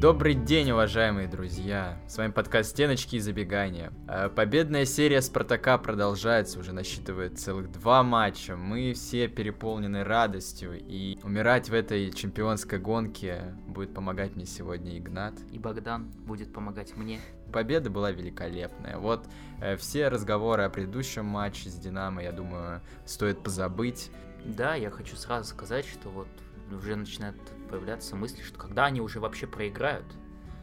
Добрый день, уважаемые друзья! С вами подкаст «Стеночки и забегания». Э, победная серия «Спартака» продолжается, уже насчитывает целых два матча. Мы все переполнены радостью, и умирать в этой чемпионской гонке будет помогать мне сегодня Игнат. И Богдан будет помогать мне. Победа была великолепная. Вот э, все разговоры о предыдущем матче с «Динамо», я думаю, стоит позабыть. Да, я хочу сразу сказать, что вот уже начинают появляться мысли, что когда они уже вообще проиграют.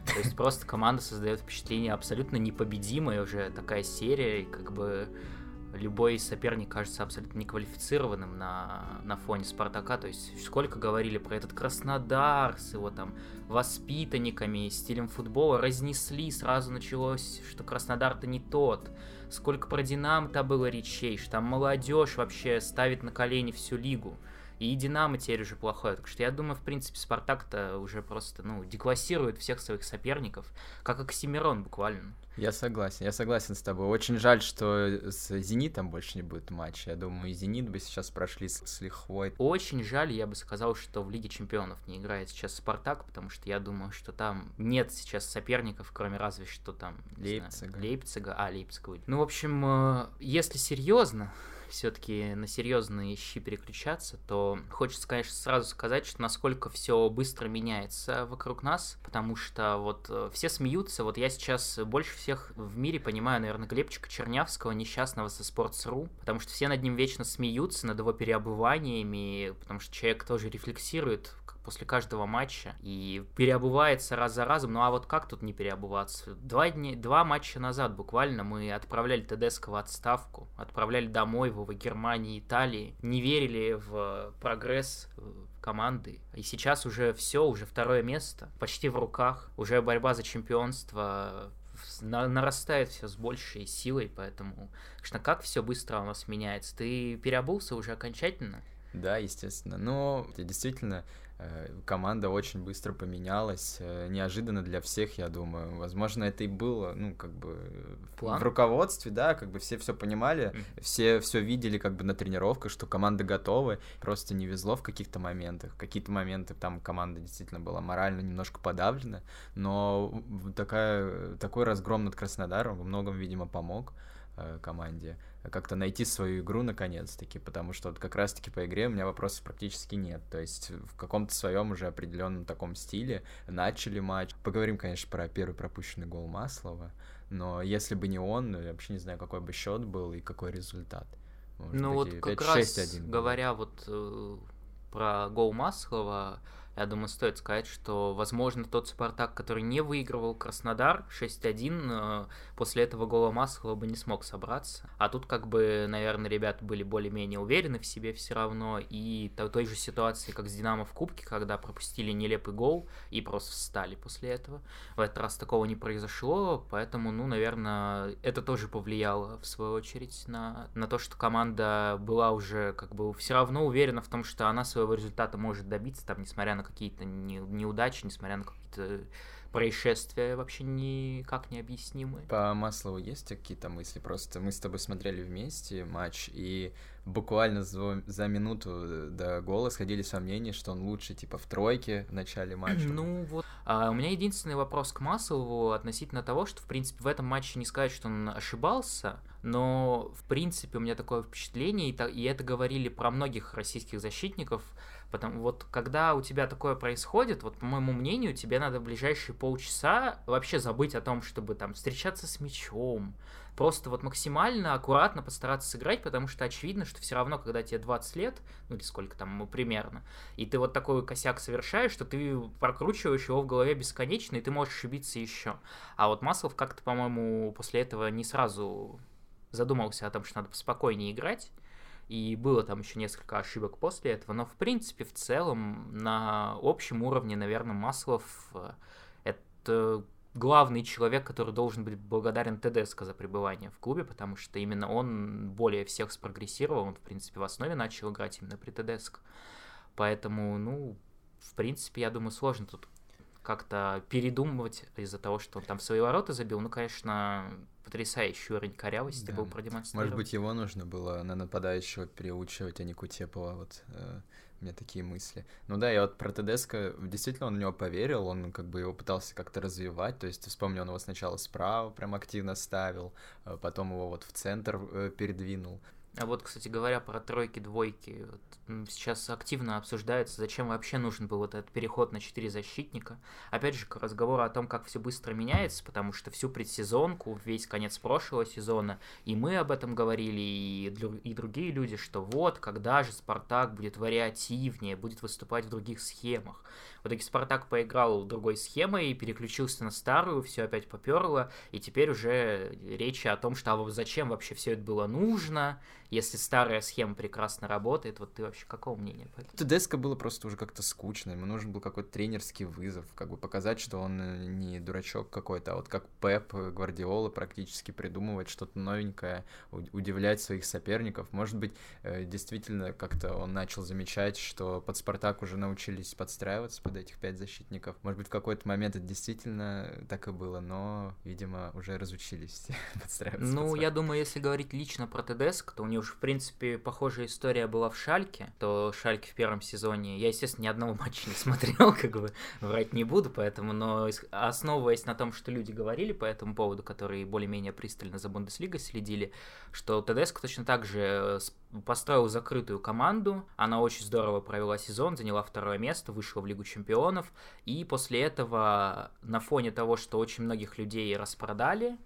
То есть просто команда создает впечатление абсолютно непобедимая уже такая серия, и как бы любой соперник кажется абсолютно неквалифицированным на, на фоне Спартака. То есть сколько говорили про этот Краснодар с его там воспитанниками, стилем футбола, разнесли, сразу началось, что Краснодар-то не тот. Сколько про Динамо-то было речей, что там молодежь вообще ставит на колени всю лигу. И Динамо теперь уже плохой. Так что я думаю, в принципе, Спартак-то уже просто, ну, деклассирует всех своих соперников, как Оксимирон буквально. Я согласен, я согласен с тобой. Очень жаль, что с Зенитом больше не будет матча. Я думаю, и Зенит бы сейчас прошли с, с лихвой. Очень жаль, я бы сказал, что в Лиге Чемпионов не играет сейчас Спартак, потому что я думаю, что там нет сейчас соперников, кроме разве что там... Лейпцига. Знаю, Лейпцига, а, Лейпцига. Ну, в общем, э, если серьезно, все-таки на серьезные щи переключаться, то хочется, конечно, сразу сказать, что насколько все быстро меняется вокруг нас, потому что вот э, все смеются, вот я сейчас больше всех в мире понимаю, наверное, Глебчика Чернявского, несчастного со Sports.ru, потому что все над ним вечно смеются, над его переобуваниями, потому что человек тоже рефлексирует, после каждого матча и переобувается раз за разом. Ну а вот как тут не переобуваться? Два, дня, два матча назад буквально мы отправляли ТДСК в отставку, отправляли домой его в Германии, Италии, не верили в прогресс э, команды. И сейчас уже все, уже второе место, почти в руках, уже борьба за чемпионство нарастает все с большей силой, поэтому, конечно, как все быстро у нас меняется. Ты переобулся уже окончательно? Да, естественно. Но действительно, команда очень быстро поменялась, э, неожиданно для всех, я думаю. Возможно, это и было, ну, как бы План? в руководстве, да, как бы все все понимали, mm-hmm. все все видели как бы на тренировках, что команда готова, просто не везло в каких-то моментах. Какие-то моменты там команда действительно была морально немножко подавлена, но такая, такой разгром над Краснодаром во многом, видимо, помог э, команде как-то найти свою игру наконец-таки, потому что вот как раз-таки по игре у меня вопросов практически нет. То есть в каком-то своем уже определенном таком стиле начали матч. Поговорим, конечно, про первый пропущенный гол Маслова, но если бы не он, ну, я вообще не знаю, какой бы счет был и какой результат. Может ну быть, вот как раз говоря вот э, про гол Маслова, я думаю, стоит сказать, что, возможно, тот Спартак, который не выигрывал Краснодар 6-1, э, после этого гола Маслова бы не смог собраться. А тут, как бы, наверное, ребята были более-менее уверены в себе все равно. И той же ситуации, как с Динамо в Кубке, когда пропустили нелепый гол и просто встали после этого. В этот раз такого не произошло, поэтому, ну, наверное, это тоже повлияло, в свою очередь, на, на то, что команда была уже, как бы, все равно уверена в том, что она своего результата может добиться, там, несмотря на какие-то не, неудачи, несмотря на какие-то происшествия вообще никак не объяснимые. По Маслову есть какие-то мысли? Просто мы с тобой смотрели вместе матч, и буквально за, за минуту до гола сходили сомнения, что он лучше, типа, в тройке в начале матча. Ну вот, а, у меня единственный вопрос к Маслову относительно того, что, в принципе, в этом матче не сказать, что он ошибался, но, в принципе, у меня такое впечатление, и, и это говорили про многих российских защитников, Потому вот когда у тебя такое происходит, вот по моему мнению, тебе надо в ближайшие полчаса вообще забыть о том, чтобы там встречаться с мячом. Просто вот максимально аккуратно постараться сыграть, потому что очевидно, что все равно, когда тебе 20 лет, ну или сколько там ну, примерно, и ты вот такой косяк совершаешь, что ты прокручиваешь его в голове бесконечно, и ты можешь ошибиться еще. А вот Маслов как-то, по-моему, после этого не сразу задумался о том, что надо спокойнее играть, и было там еще несколько ошибок после этого, но в принципе в целом на общем уровне, наверное, Маслов э, это главный человек, который должен быть благодарен ТДСК за пребывание в клубе, потому что именно он более всех спрогрессировал, он в принципе в основе начал играть именно при ТДСК. Поэтому, ну, в принципе, я думаю, сложно тут как-то передумывать из-за того, что он там в свои ворота забил. Ну, конечно, потрясающий уровень корявости да. был продемонстрирован. Может быть, его нужно было на нападающего переучивать, а не Кутепова. Вот, э, у меня такие мысли. Ну да, я вот про Тедеско, действительно, он в него поверил, он как бы его пытался как-то развивать, то есть, вспомню, он его сначала справа прям активно ставил, а потом его вот в центр э, передвинул. А вот, кстати говоря, про тройки, двойки. Вот сейчас активно обсуждается, зачем вообще нужен был вот этот переход на четыре защитника. Опять же, к разговору о том, как все быстро меняется, потому что всю предсезонку, весь конец прошлого сезона, и мы об этом говорили, и, и другие люди, что вот, когда же Спартак будет вариативнее, будет выступать в других схемах. В итоге Спартак поиграл другой схемой, переключился на старую, все опять поперло, и теперь уже речь о том, что а зачем вообще все это было нужно, если старая схема прекрасно работает, вот ты вообще какого мнения по этому? Тедеско было просто уже как-то скучно, ему нужен был какой-то тренерский вызов, как бы показать, что он э, не дурачок какой-то, а вот как Пеп Гвардиола практически придумывать что-то новенькое, удивлять своих соперников. Может быть, э, действительно как-то он начал замечать, что под Спартак уже научились подстраиваться под этих пять защитников. Может быть, в какой-то момент это действительно так и было, но, видимо, уже разучились подстраиваться. Ну, под я думаю, если говорить лично про Тедеско, то у него уже, в принципе, похожая история была в Шальке, то Шальке в первом сезоне, я, естественно, ни одного матча не смотрел, как бы врать не буду, поэтому, но основываясь на том, что люди говорили по этому поводу, которые более-менее пристально за Бундеслигой следили, что Тедеско точно так же э, построил закрытую команду, она очень здорово провела сезон, заняла второе место, вышла в Лигу Чемпионов, и после этого на фоне того, что очень многих людей распродали,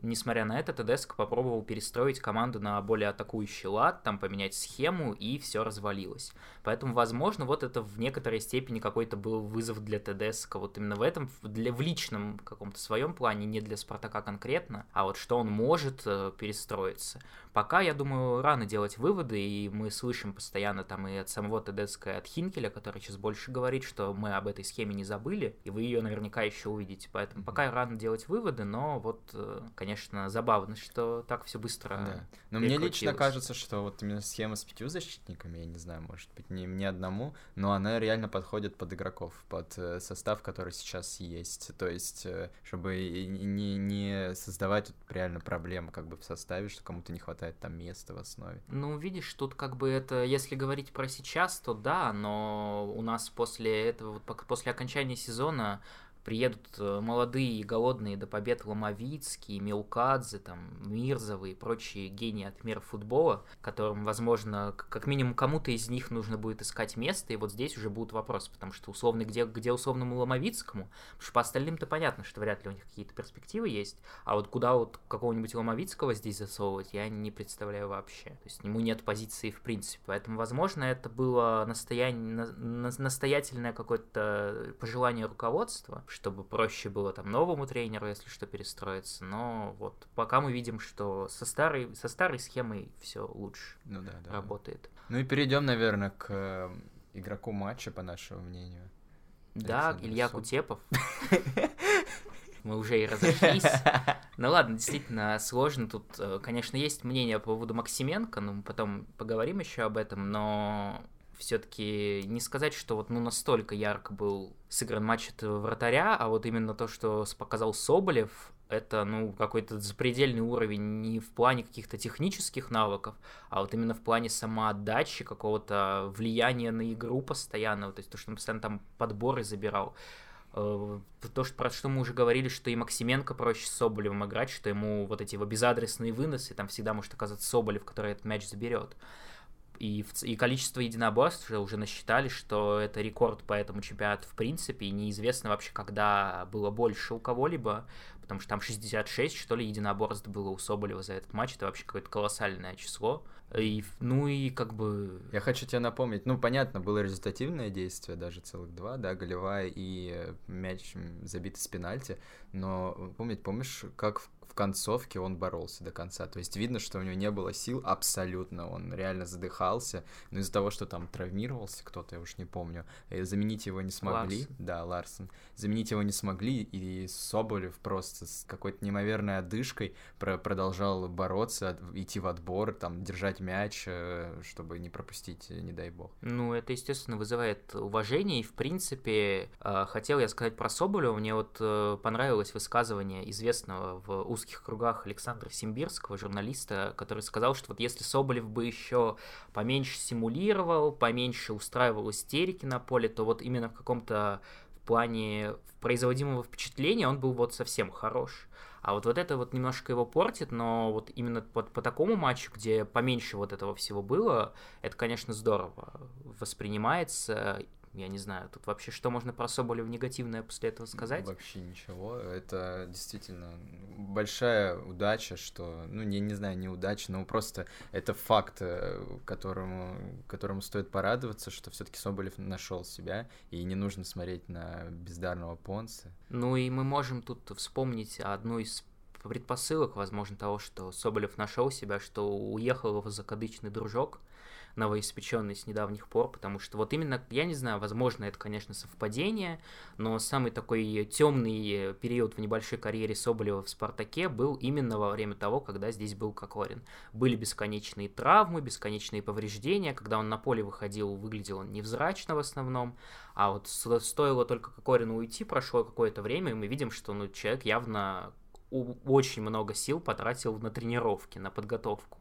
Несмотря на это, Тедеско попробовал перестроить команду на более атакующий лад, там поменять схему, и все развалилось. Поэтому, возможно, вот это в некоторой степени какой-то был вызов для Тедеско, вот именно в этом, для, в личном каком-то своем плане, не для Спартака конкретно, а вот что он может э, перестроиться. Пока, я думаю, рано делать выводы, и мы слышим постоянно там и от самого Тедеско, и от Хинкеля, который сейчас больше говорит, что мы об этой схеме не забыли, и вы ее наверняка еще увидите. Поэтому пока рано делать выводы, но вот, э, конечно, забавно, что так все быстро. Да. Но мне лично кажется, что вот именно схема с пятью защитниками, я не знаю, может быть, не мне одному, но она реально подходит под игроков, под э, состав, который сейчас есть. То есть, э, чтобы не, не создавать реально проблемы как бы в составе, что кому-то не хватает там места в основе. Ну, видишь, тут как бы это, если говорить про сейчас, то да, но у нас после этого, после окончания сезона приедут э, молодые и голодные до побед Ломовицкий, Милкадзе, там, Мирзовы и прочие гении от мира футбола, которым, возможно, как минимум кому-то из них нужно будет искать место, и вот здесь уже будут вопросы, потому что условно, где, где условному Ломовицкому, потому что по остальным-то понятно, что вряд ли у них какие-то перспективы есть, а вот куда вот какого-нибудь Ломовицкого здесь засовывать, я не представляю вообще. То есть ему нет позиции в принципе, поэтому, возможно, это было настояние, настоятельное какое-то пожелание руководства, чтобы проще было там новому тренеру, если что, перестроиться. Но вот пока мы видим, что со старой, со старой схемой все лучше ну, да, да. работает. Ну и перейдем, наверное, к э, игроку матча, по нашему мнению. Да, Александр Илья Соб... Кутепов. Мы уже и разошлись. Ну ладно, действительно сложно. Тут, э, конечно, есть мнение по поводу Максименко, но мы потом поговорим еще об этом, но все-таки не сказать, что вот ну настолько ярко был сыгран матч этого вратаря, а вот именно то, что показал Соболев, это, ну, какой-то запредельный уровень не в плане каких-то технических навыков, а вот именно в плане самоотдачи, какого-то влияния на игру постоянного, то есть то, что он постоянно там подборы забирал. Э, то, что, про что мы уже говорили, что и Максименко проще с Соболевым играть, что ему вот эти его безадресные выносы, там всегда может оказаться Соболев, который этот мяч заберет. И, в, и количество единоборств уже насчитали, что это рекорд по этому чемпионату в принципе, и неизвестно вообще, когда было больше у кого-либо, потому что там 66, что ли, единоборств было у Соболева за этот матч, это вообще какое-то колоссальное число. И, ну и как бы... Я хочу тебе напомнить, ну понятно, было результативное действие, даже целых два, да, голевая и мяч забитый с пенальти, но помнить, помнишь, как в концовке он боролся до конца. То есть видно, что у него не было сил абсолютно. Он реально задыхался. Но из-за того, что там травмировался кто-то, я уж не помню, э, заменить его не смогли. Ларсон. Да, Ларсон. Заменить его не смогли, и Соболев просто с какой-то неимоверной одышкой продолжал бороться, идти в отбор, там, держать мяч, э, чтобы не пропустить, не дай бог. Ну, это, естественно, вызывает уважение, и, в принципе, э, хотел я сказать про Соболева, мне вот э, понравилось высказывание известного в узких кругах Александра Симбирского, журналиста, который сказал, что вот если Соболев бы еще поменьше симулировал, поменьше устраивал истерики на поле, то вот именно в каком-то плане производимого впечатления он был вот совсем хорош. А вот, вот это вот немножко его портит, но вот именно по, по такому матчу, где поменьше вот этого всего было, это, конечно, здорово воспринимается я не знаю, тут вообще что можно про Соболева негативное после этого сказать? Вообще ничего. Это действительно большая удача, что, ну, не, не знаю, неудача, но просто это факт, э, которому, которому стоит порадоваться, что все-таки Соболев нашел себя, и не нужно смотреть на бездарного Понса. Ну и мы можем тут вспомнить одну из предпосылок, возможно, того, что Соболев нашел себя, что уехал его закадычный дружок, новоиспеченный с недавних пор, потому что вот именно, я не знаю, возможно, это, конечно, совпадение, но самый такой темный период в небольшой карьере Соболева в «Спартаке» был именно во время того, когда здесь был Кокорин. Были бесконечные травмы, бесконечные повреждения, когда он на поле выходил, выглядел он невзрачно в основном, а вот стоило только Кокорину уйти, прошло какое-то время, и мы видим, что ну, человек явно очень много сил потратил на тренировки, на подготовку.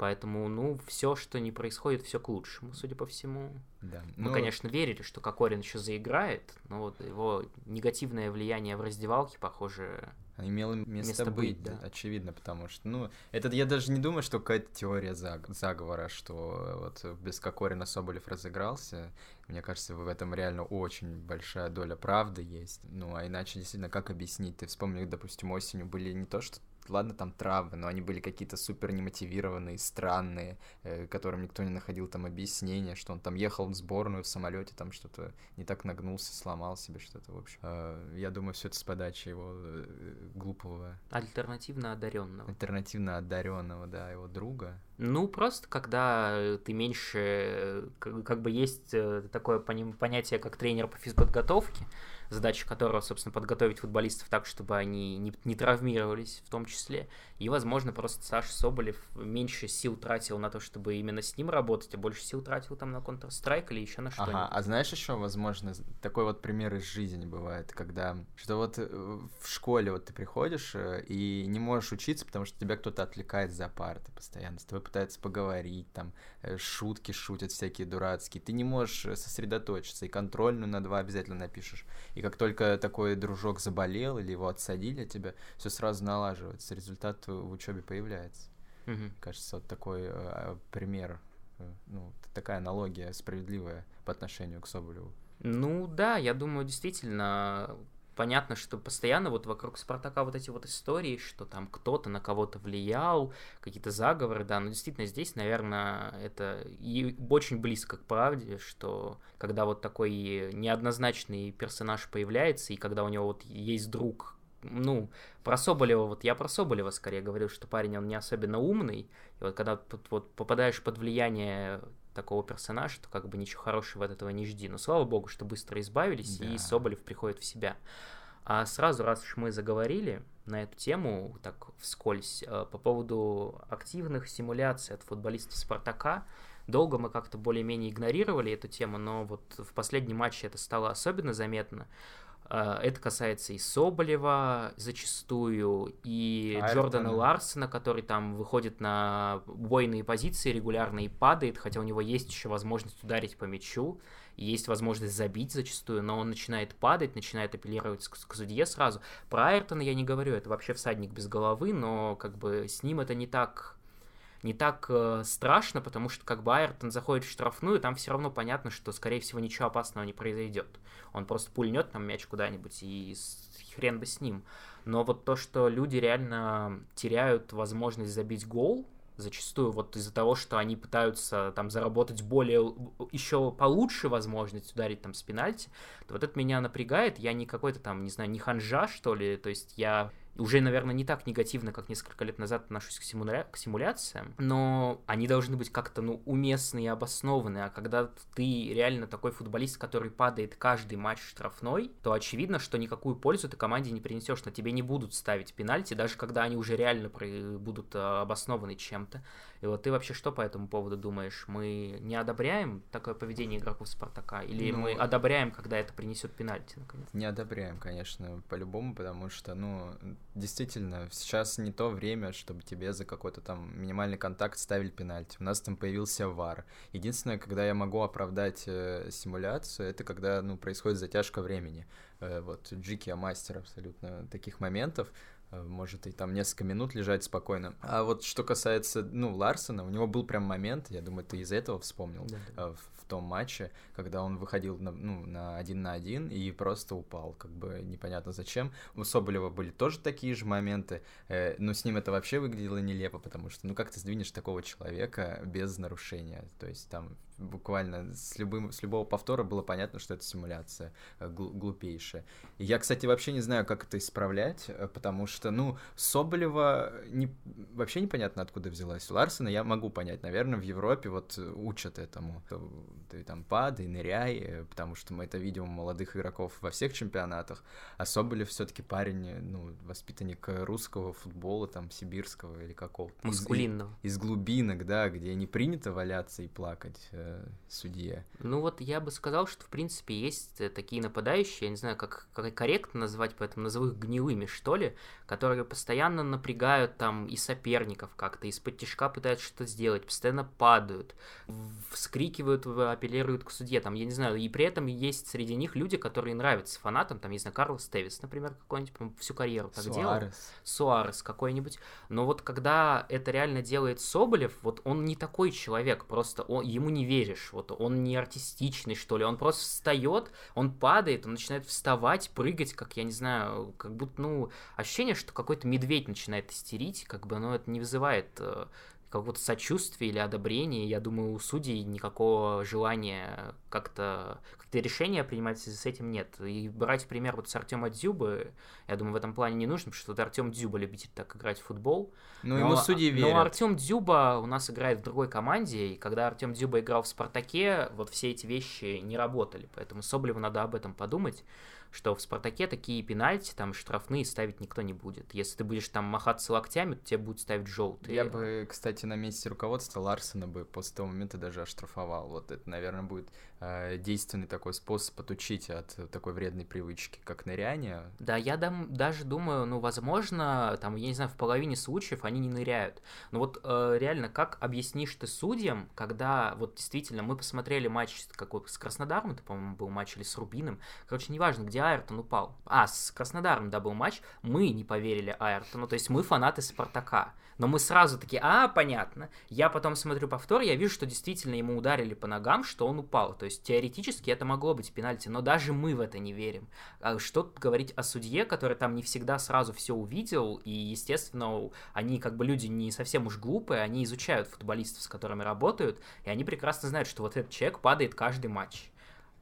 Поэтому, ну, все, что не происходит, все к лучшему, судя по всему. Да. Мы, ну, конечно, верили, что Кокорин еще заиграет, но вот его негативное влияние в раздевалке, похоже, имело место, место быть, быть да. очевидно, потому что, ну, это я даже не думаю, что какая-то теория заговора, что вот без Кокорина Соболев разыгрался. Мне кажется, в этом реально очень большая доля правды есть. Ну, а иначе действительно, как объяснить? Ты вспомни, допустим, осенью были не то, что ладно, там травмы, но они были какие-то супер немотивированные, странные, э, которым никто не находил там объяснения, что он там ехал в сборную в самолете, там что-то не так нагнулся, сломал себе что-то, в общем. Э, я думаю, все это с подачи его э, глупого... Альтернативно одаренного. Альтернативно одаренного, да, его друга. Ну, просто когда ты меньше, как, как бы есть такое понятие, как тренер по физподготовке, задача которого, собственно, подготовить футболистов так, чтобы они не, не травмировались в том числе. И, возможно, просто Саша Соболев меньше сил тратил на то, чтобы именно с ним работать, а больше сил тратил там на Counter-Strike или еще на что-нибудь. Ага, а знаешь еще, возможно, такой вот пример из жизни бывает, когда, что вот э, в школе вот ты приходишь э, и не можешь учиться, потому что тебя кто-то отвлекает за парты постоянно, с тобой пытаются поговорить, там, э, шутки шутят всякие дурацкие, ты не можешь сосредоточиться, и контрольную на два обязательно напишешь. И как только такой дружок заболел или его отсадили от тебя, все сразу налаживается, результат в учебе появляется. Угу. Кажется, вот такой э, пример, э, ну, такая аналогия справедливая по отношению к Соболеву. Ну да, я думаю, действительно, понятно, что постоянно вот вокруг Спартака вот эти вот истории, что там кто-то на кого-то влиял, какие-то заговоры, да, но действительно здесь, наверное, это и очень близко к правде, что когда вот такой неоднозначный персонаж появляется, и когда у него вот есть друг, ну, про Соболева, вот я про Соболева скорее говорил, что парень, он не особенно умный, и вот когда вот, вот попадаешь под влияние такого персонажа, то как бы ничего хорошего от этого не жди. Но слава богу, что быстро избавились, да. и Соболев приходит в себя. А сразу, раз уж мы заговорили на эту тему, так вскользь, э, по поводу активных симуляций от футболистов Спартака, долго мы как-то более-менее игнорировали эту тему, но вот в последнем матче это стало особенно заметно. Э, это касается и Соболева зачастую, и Айртона. Джордана Ларсона, который там выходит на бойные позиции регулярно и падает, хотя у него есть еще возможность ударить по мячу, есть возможность забить зачастую, но он начинает падать, начинает апеллировать к, к судье сразу. Про Айртона я не говорю, это вообще всадник без головы, но как бы с ним это не так не так э, страшно, потому что как бы Айртон заходит в штрафную, там все равно понятно, что, скорее всего, ничего опасного не произойдет. Он просто пульнет там мяч куда-нибудь, и хрен бы с ним. Но вот то, что люди реально теряют возможность забить гол, зачастую вот из-за того, что они пытаются там заработать более, еще получше возможность ударить там с пенальти, то вот это меня напрягает, я не какой-то там, не знаю, не ханжа, что ли, то есть я уже, наверное, не так негативно, как несколько лет назад отношусь к, симуля... к симуляциям, но они должны быть как-то, ну, уместны и обоснованы, а когда ты реально такой футболист, который падает каждый матч штрафной, то очевидно, что никакую пользу ты команде не принесешь, на тебе не будут ставить пенальти, даже когда они уже реально будут а, обоснованы чем-то. И вот ты вообще что по этому поводу думаешь? Мы не одобряем такое поведение игроков Спартака? Или ну, мы одобряем, когда это принесет пенальти, наконец? Не одобряем, конечно, по-любому, потому что, ну, действительно, сейчас не то время, чтобы тебе за какой-то там минимальный контакт ставили пенальти. У нас там появился ВАР. Единственное, когда я могу оправдать э, симуляцию, это когда, ну, происходит затяжка времени. Э, вот Джики мастер абсолютно таких моментов. Э, может и там несколько минут лежать спокойно. А вот что касается, ну, Ларсона, у него был прям момент, я думаю, ты из этого вспомнил, да. Э, в, в том матче, когда он выходил на, ну, на один на один и просто упал, как бы непонятно зачем. У Соболева были тоже такие же моменты, э, но с ним это вообще выглядело нелепо, потому что, ну, как ты сдвинешь такого человека без нарушения? То есть там буквально с, любым, с любого повтора было понятно, что это симуляция э, глупейшая. И я, кстати, вообще не знаю, как это исправлять, э, потому что, ну, Соболева не, вообще непонятно, откуда взялась. Ларсена я могу понять, наверное, в Европе вот учат этому. Ты там падай, ныряй, э, потому что мы это видим у молодых игроков во всех чемпионатах. А Соболев все-таки парень, ну, воспитанник русского футбола, там, сибирского или какого-то. Маскулинного. Из, из глубинок, да, где не принято валяться и плакать судье. Ну вот я бы сказал, что в принципе есть э, такие нападающие, я не знаю, как, как корректно назвать, поэтому назову их гнилыми, что ли, которые постоянно напрягают там и соперников как-то, из-под тяжка пытаются что-то сделать, постоянно падают, вскрикивают, апеллируют к судье, там, я не знаю, и при этом есть среди них люди, которые нравятся фанатам, там, не знаю, Карлос Тевис, например, какой-нибудь, всю карьеру так Суарес. делал. Суарес какой-нибудь. Но вот когда это реально делает Соболев, вот он не такой человек, просто он, ему не верит веришь. Вот он не артистичный, что ли. Он просто встает, он падает, он начинает вставать, прыгать, как, я не знаю, как будто, ну, ощущение, что какой-то медведь начинает истерить, как бы, но это не вызывает э, какого-то сочувствия или одобрения. Я думаю, у судей никакого желания как-то как решения принимать с этим нет. И брать пример вот с Артема Дзюбы, я думаю, в этом плане не нужно, потому что вот Артем Дзюба любит так играть в футбол. Ну, но, ему судьи верят. Но Артем Дзюба у нас играет в другой команде, и когда Артем Дзюба играл в Спартаке, вот все эти вещи не работали, поэтому Соболеву надо об этом подумать что в «Спартаке» такие пенальти, там штрафные ставить никто не будет. Если ты будешь там махаться локтями, то тебе будут ставить желтые. Я бы, кстати, на месте руководства Ларсона бы после того момента даже оштрафовал. Вот это, наверное, будет э, действенный такой способ отучить от такой вредной привычки, как ныряние. Да, я дам, даже думаю, ну, возможно, там, я не знаю, в половине случаев они не ныряют. Но вот э, реально, как объяснишь ты судьям, когда вот действительно мы посмотрели матч какой с Краснодаром, это, по-моему, был матч или с Рубином, короче, неважно, где Айртон упал. А, с Краснодаром, да, был матч, мы не поверили Айртону, то есть мы фанаты Спартака. Но мы сразу такие, а, понятно. Я потом смотрю повтор, я вижу, что действительно ему ударили по ногам, что он упал. То есть теоретически это могло быть пенальти, но даже мы в это не верим. А что говорить о судье, который там не всегда сразу все увидел, и, естественно, они как бы люди не совсем уж глупые, они изучают футболистов, с которыми работают, и они прекрасно знают, что вот этот человек падает каждый матч.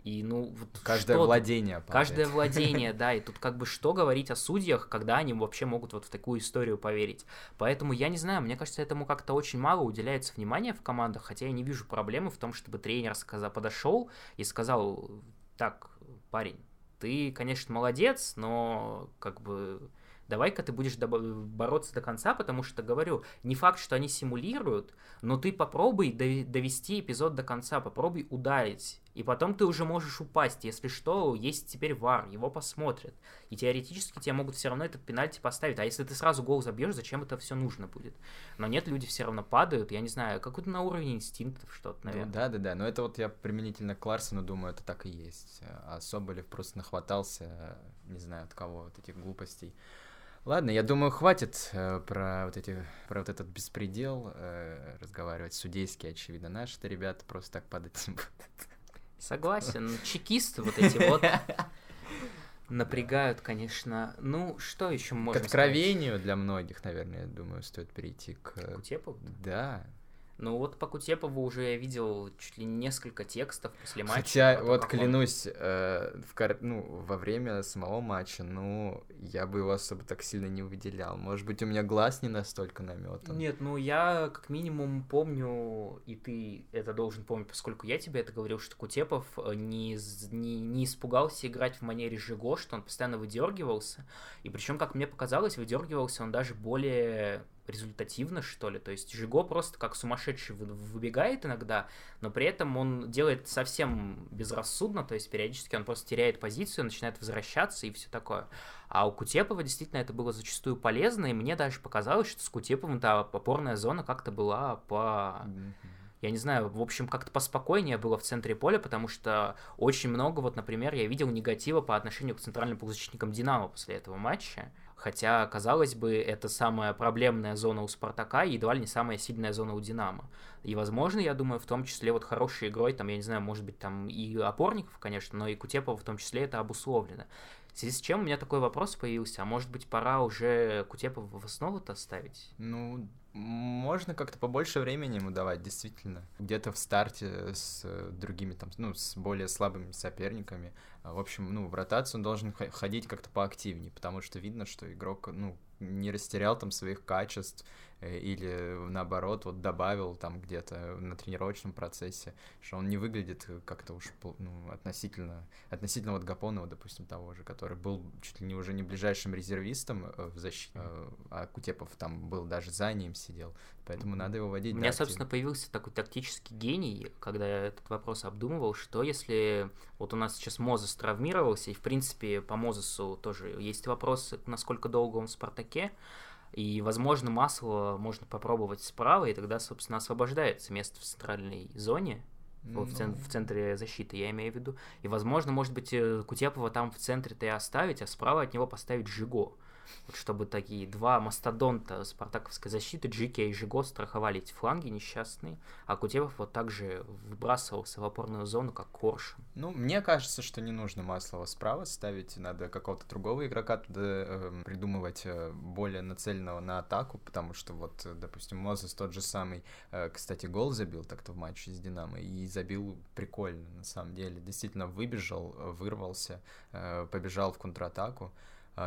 И, ну, вот каждое что владение. Падает. Каждое владение, да. И тут как бы что говорить о судьях, когда они вообще могут вот в такую историю поверить. Поэтому я не знаю, мне кажется, этому как-то очень мало уделяется внимания в командах, хотя я не вижу проблемы в том, чтобы тренер сказал, подошел и сказал, так, парень, ты, конечно, молодец, но как бы давай-ка ты будешь бороться до конца, потому что, говорю, не факт, что они симулируют, но ты попробуй довести эпизод до конца, попробуй ударить, и потом ты уже можешь упасть, если что, есть теперь вар, его посмотрят, и теоретически тебе могут все равно этот пенальти поставить, а если ты сразу гол забьешь, зачем это все нужно будет? Но нет, люди все равно падают, я не знаю, какой-то на уровне инстинктов что-то, наверное. Ну, да, да, да, но это вот я применительно к Ларсону думаю, это так и есть, а Соболев просто нахватался, не знаю от кого, вот этих глупостей. Ладно, я думаю, хватит э, про вот эти, про вот этот беспредел э, разговаривать. Судейские, очевидно, наши-то ребята просто так падать не будут. Согласен. Чекисты вот эти вот напрягают, конечно. Ну, что еще можно К откровению сказать? для многих, наверное, я думаю, стоит перейти к... К Кутепову? Да. Ну вот по Кутепову уже я видел чуть ли несколько текстов после матча. Хотя, вот клянусь, он... э, в, ну, во время самого матча, ну, я бы его особо так сильно не выделял. Может быть, у меня глаз не настолько наметан. Нет, ну я как минимум помню, и ты это должен помнить, поскольку я тебе это говорил, что Кутепов э, не, не, не испугался играть в манере Жиго, что он постоянно выдергивался. И причем, как мне показалось, выдергивался он даже более результативно, что ли. То есть Жиго просто как сумасшедший выбегает иногда, но при этом он делает совсем безрассудно, то есть периодически он просто теряет позицию, начинает возвращаться и все такое. А у Кутепова действительно это было зачастую полезно, и мне даже показалось, что с Кутеповым та опорная зона как-то была по... я не знаю, в общем, как-то поспокойнее было в центре поля, потому что очень много, вот, например, я видел негатива по отношению к центральным полузащитникам Динамо после этого матча. Хотя, казалось бы, это самая проблемная зона у Спартака и едва ли не самая сильная зона у Динамо. И, возможно, я думаю, в том числе вот хорошей игрой, там, я не знаю, может быть, там и опорников, конечно, но и Кутепова в том числе это обусловлено. В связи с чем у меня такой вопрос появился, а может быть, пора уже Кутепова в основу-то ставить? Ну, можно как-то побольше времени ему давать, действительно. Где-то в старте с другими, там, ну, с более слабыми соперниками. А, в общем, ну, в ротацию он должен ходить как-то поактивнее, потому что видно, что игрок, ну, не растерял там своих качеств, или наоборот вот добавил там где-то на тренировочном процессе, что он не выглядит как-то уж ну, относительно, относительно вот Гапонова, допустим, того же, который был чуть ли не уже не ближайшим резервистом э, в защите, э, а Кутепов там был даже за ним сидел, поэтому надо его водить. У меня, собственно, появился такой тактический гений, когда я этот вопрос обдумывал, что если вот у нас сейчас Мозес травмировался, и, в принципе, по Мозесу тоже есть вопросы, насколько долго он в «Спартаке», и, возможно, масло можно попробовать справа, и тогда, собственно, освобождается место в центральной зоне, ну... в, цен- в центре защиты, я имею в виду. И, возможно, может быть, э, Кутепова там в центре-то и оставить, а справа от него поставить Жиго вот чтобы такие два мастодонта спартаковской защиты, Джики и Жиго, страховали эти фланги несчастные, а Кутевов вот также выбрасывался в опорную зону, как коршун. Ну, мне кажется, что не нужно Маслова справа ставить, надо какого-то другого игрока туда э, придумывать э, более нацеленного на атаку, потому что вот, допустим, Мозес тот же самый, э, кстати, гол забил так-то в матче с Динамо, и забил прикольно, на самом деле, действительно выбежал, вырвался, э, побежал в контратаку,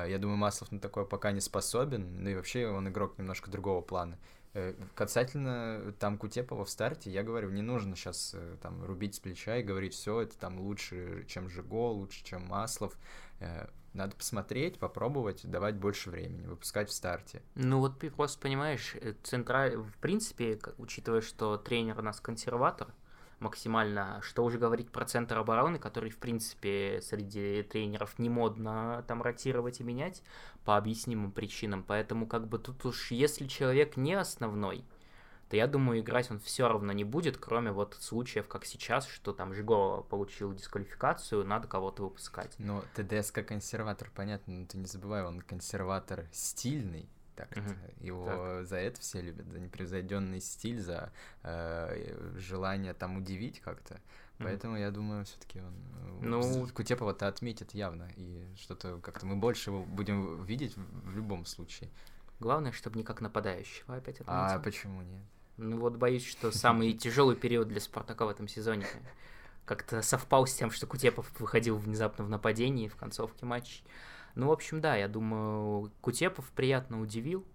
я думаю, Маслов на такое пока не способен, ну и вообще он игрок немножко другого плана. Э, касательно там Кутепова в старте, я говорю, не нужно сейчас э, там рубить с плеча и говорить, все, это там лучше, чем Жиго, лучше, чем Маслов. Э, надо посмотреть, попробовать, давать больше времени, выпускать в старте. Ну вот ты просто понимаешь, централь... в принципе, учитывая, что тренер у нас консерватор, максимально. Что уже говорить про центр обороны, который, в принципе, среди тренеров не модно там ротировать и менять по объяснимым причинам. Поэтому, как бы тут уж, если человек не основной, то я думаю, играть он все равно не будет, кроме вот случаев, как сейчас, что там Жиго получил дисквалификацию, надо кого-то выпускать. Ну, ТДСК консерватор, понятно, но ты не забывай, он консерватор стильный, так угу. Его так. за это все любят, за непревзойденный стиль, за э, желание там удивить как-то. Поэтому я думаю, все-таки он э, ну, Кутепова-то отметит явно, и что-то как-то мы больше его будем видеть в, в любом случае. Главное, чтобы не как нападающего опять отметил. А почему нет? Ну вот боюсь, что самый тяжелый период для Спартака в этом сезоне как-то совпал с тем, что Кутепов выходил внезапно в нападении в концовке матча. Ну, в общем, да, я думаю, Кутепов приятно удивил.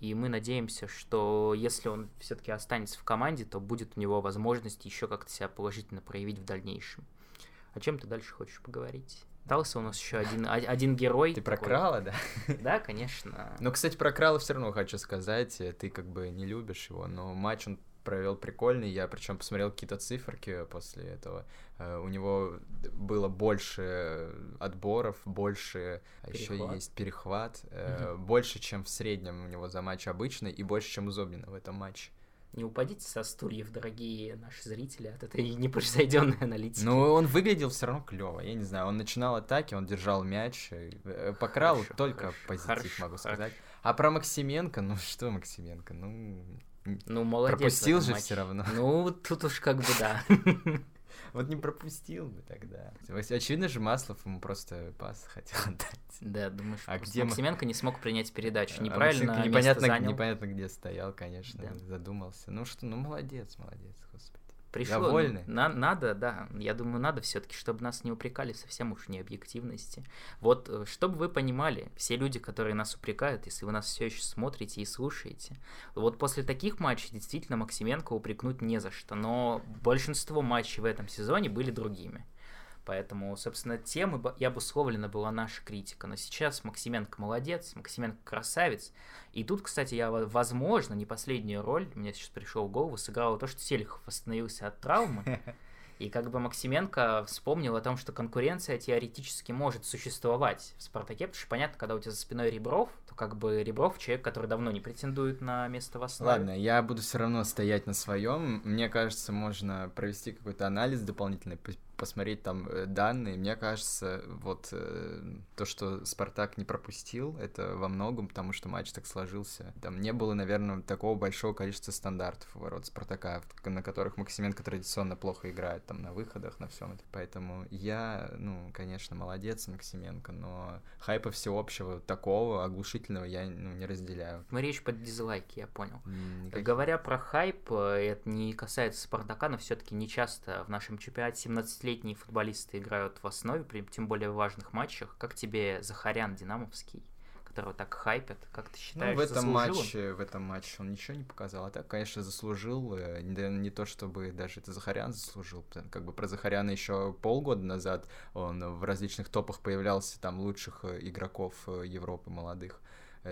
И мы надеемся, что если он все-таки останется в команде, то будет у него возможность еще как-то себя положительно проявить в дальнейшем. О чем ты дальше хочешь поговорить? Остался у нас еще один, один герой. Ты про Крала, да? Да, конечно. Ну, кстати, про Крала все равно хочу сказать. Ты как бы не любишь его, но матч он провел прикольный. Я причем посмотрел какие-то циферки после этого. Uh, у него было больше отборов, больше а еще есть перехват, uh, больше, чем в среднем у него за матч обычный, и больше, чем у Зобнина в этом матче. Не упадите со стульев, дорогие наши зрители, от этой непревзойденной аналитики. Ну, он выглядел все равно клево. Я не знаю, он начинал атаки, он держал мяч. Э, покрал только хорошо, позитив, хорошо, могу сказать. Хорошо. А про Максименко, ну что Максименко, ну ну, молодец. Пропустил же все равно. Ну, тут уж как бы да. Вот не пропустил бы тогда. Очевидно же, Маслов ему просто пас хотел отдать. Да, думаешь, а где Максименко не смог принять передачу. А Неправильно а непонятно, непонятно, где стоял, конечно, да. задумался. Ну что, ну молодец, молодец, господи. Пришло, Довольны? Ну, на, надо, да. Я думаю, надо все-таки, чтобы нас не упрекали совсем уж не объективности. Вот, э, чтобы вы понимали, все люди, которые нас упрекают, если вы нас все еще смотрите и слушаете, вот после таких матчей действительно Максименко упрекнуть не за что. Но большинство матчей в этом сезоне были другими. Поэтому, собственно, тем и обусловлена была наша критика. Но сейчас Максименко молодец, Максименко красавец. И тут, кстати, я, возможно, не последнюю роль, мне сейчас пришло в голову, сыграло то, что Селихов восстановился от травмы. И как бы Максименко вспомнил о том, что конкуренция теоретически может существовать в «Спартаке», потому что понятно, когда у тебя за спиной Ребров, то как бы Ребров человек, который давно не претендует на место в основе. Ладно, я буду все равно стоять на своем. Мне кажется, можно провести какой-то анализ дополнительный, посмотреть там э, данные, мне кажется, вот э, то, что Спартак не пропустил, это во многом, потому что матч так сложился. Там не было, наверное, такого большого количества стандартов у ворот Спартака, на которых Максименко традиционно плохо играет, там, на выходах, на всем это. Поэтому я, ну, конечно, молодец Максименко, но хайпа всеобщего такого, оглушительного, я ну, не разделяю. Мы речь под дизлайки, я понял. Никаких... Говоря про хайп, э, это не касается Спартака, но все-таки не часто в нашем чемпионате 17 20-летние футболисты играют в основе, при тем более в важных матчах. Как тебе Захарян Динамовский, которого так хайпят? Как ты считаешь, ну, в этом матче, в этом матче он ничего не показал. А так, конечно, заслужил. Э, не, не то, чтобы даже это Захарян заслужил. Как бы про Захаряна еще полгода назад он в различных топах появлялся там лучших э, игроков э, Европы молодых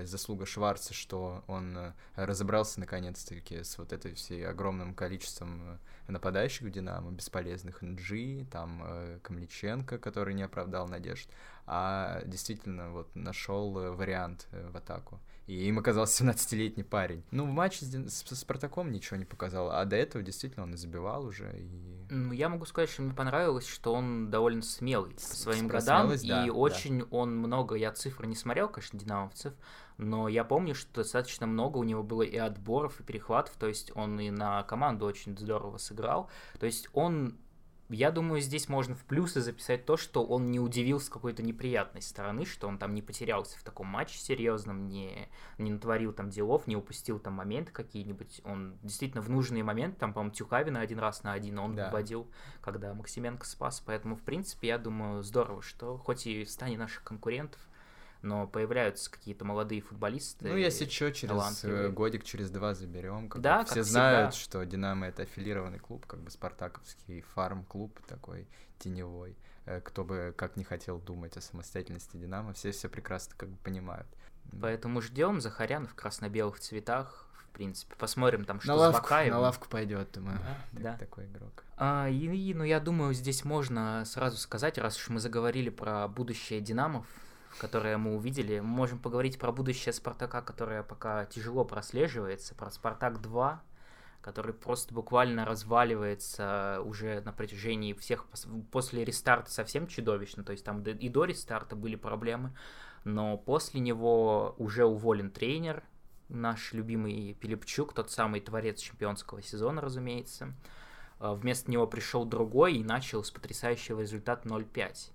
заслуга Шварца, что он разобрался наконец-таки с вот этой всей огромным количеством нападающих в Динамо, бесполезных Нджи, там э, Камличенко, который не оправдал надежд, а действительно вот нашел э, вариант э, в атаку. И им оказался 17-летний парень. Ну, в матче с, с Спартаком ничего не показал, а до этого действительно он и забивал уже. И... Ну, я могу сказать, что мне понравилось, что он довольно смелый по своим годам, смелость, и да, очень да. он много, я цифры не смотрел, конечно, динамовцев, но я помню, что достаточно много у него было и отборов, и перехватов, то есть он и на команду очень здорово сыграл, то есть он я думаю, здесь можно в плюсы записать то, что он не удивил с какой-то неприятной стороны, что он там не потерялся в таком матче серьезном, не, не натворил там делов, не упустил там моменты какие-нибудь. Он действительно в нужные моменты, там, по-моему, Тюкавина один раз на один он да. выводил, когда Максименко спас. Поэтому, в принципе, я думаю, здорово, что хоть и в стане наших конкурентов, но появляются какие-то молодые футболисты. Ну, если что, через талантливые. годик, через два заберем. Как да, все знают, что Динамо это аффилированный клуб, как бы спартаковский фарм-клуб такой теневой. Э, кто бы как не хотел думать о самостоятельности Динамо, все все прекрасно как бы понимают. Поэтому ждем Захарян в красно-белых цветах. В принципе, посмотрим там, что на лавку, с Бакаевым. На лавку пойдет, думаю. Да, да. Такой игрок. А, и, и, ну, я думаю, здесь можно сразу сказать, раз уж мы заговорили про будущее Динамов, которое мы увидели. Мы можем поговорить про будущее Спартака, которое пока тяжело прослеживается, про Спартак 2, который просто буквально разваливается уже на протяжении всех... После рестарта совсем чудовищно, то есть там и до рестарта были проблемы, но после него уже уволен тренер, наш любимый Пилипчук, тот самый творец чемпионского сезона, разумеется. А, вместо него пришел другой и начал с потрясающего результата 0-5.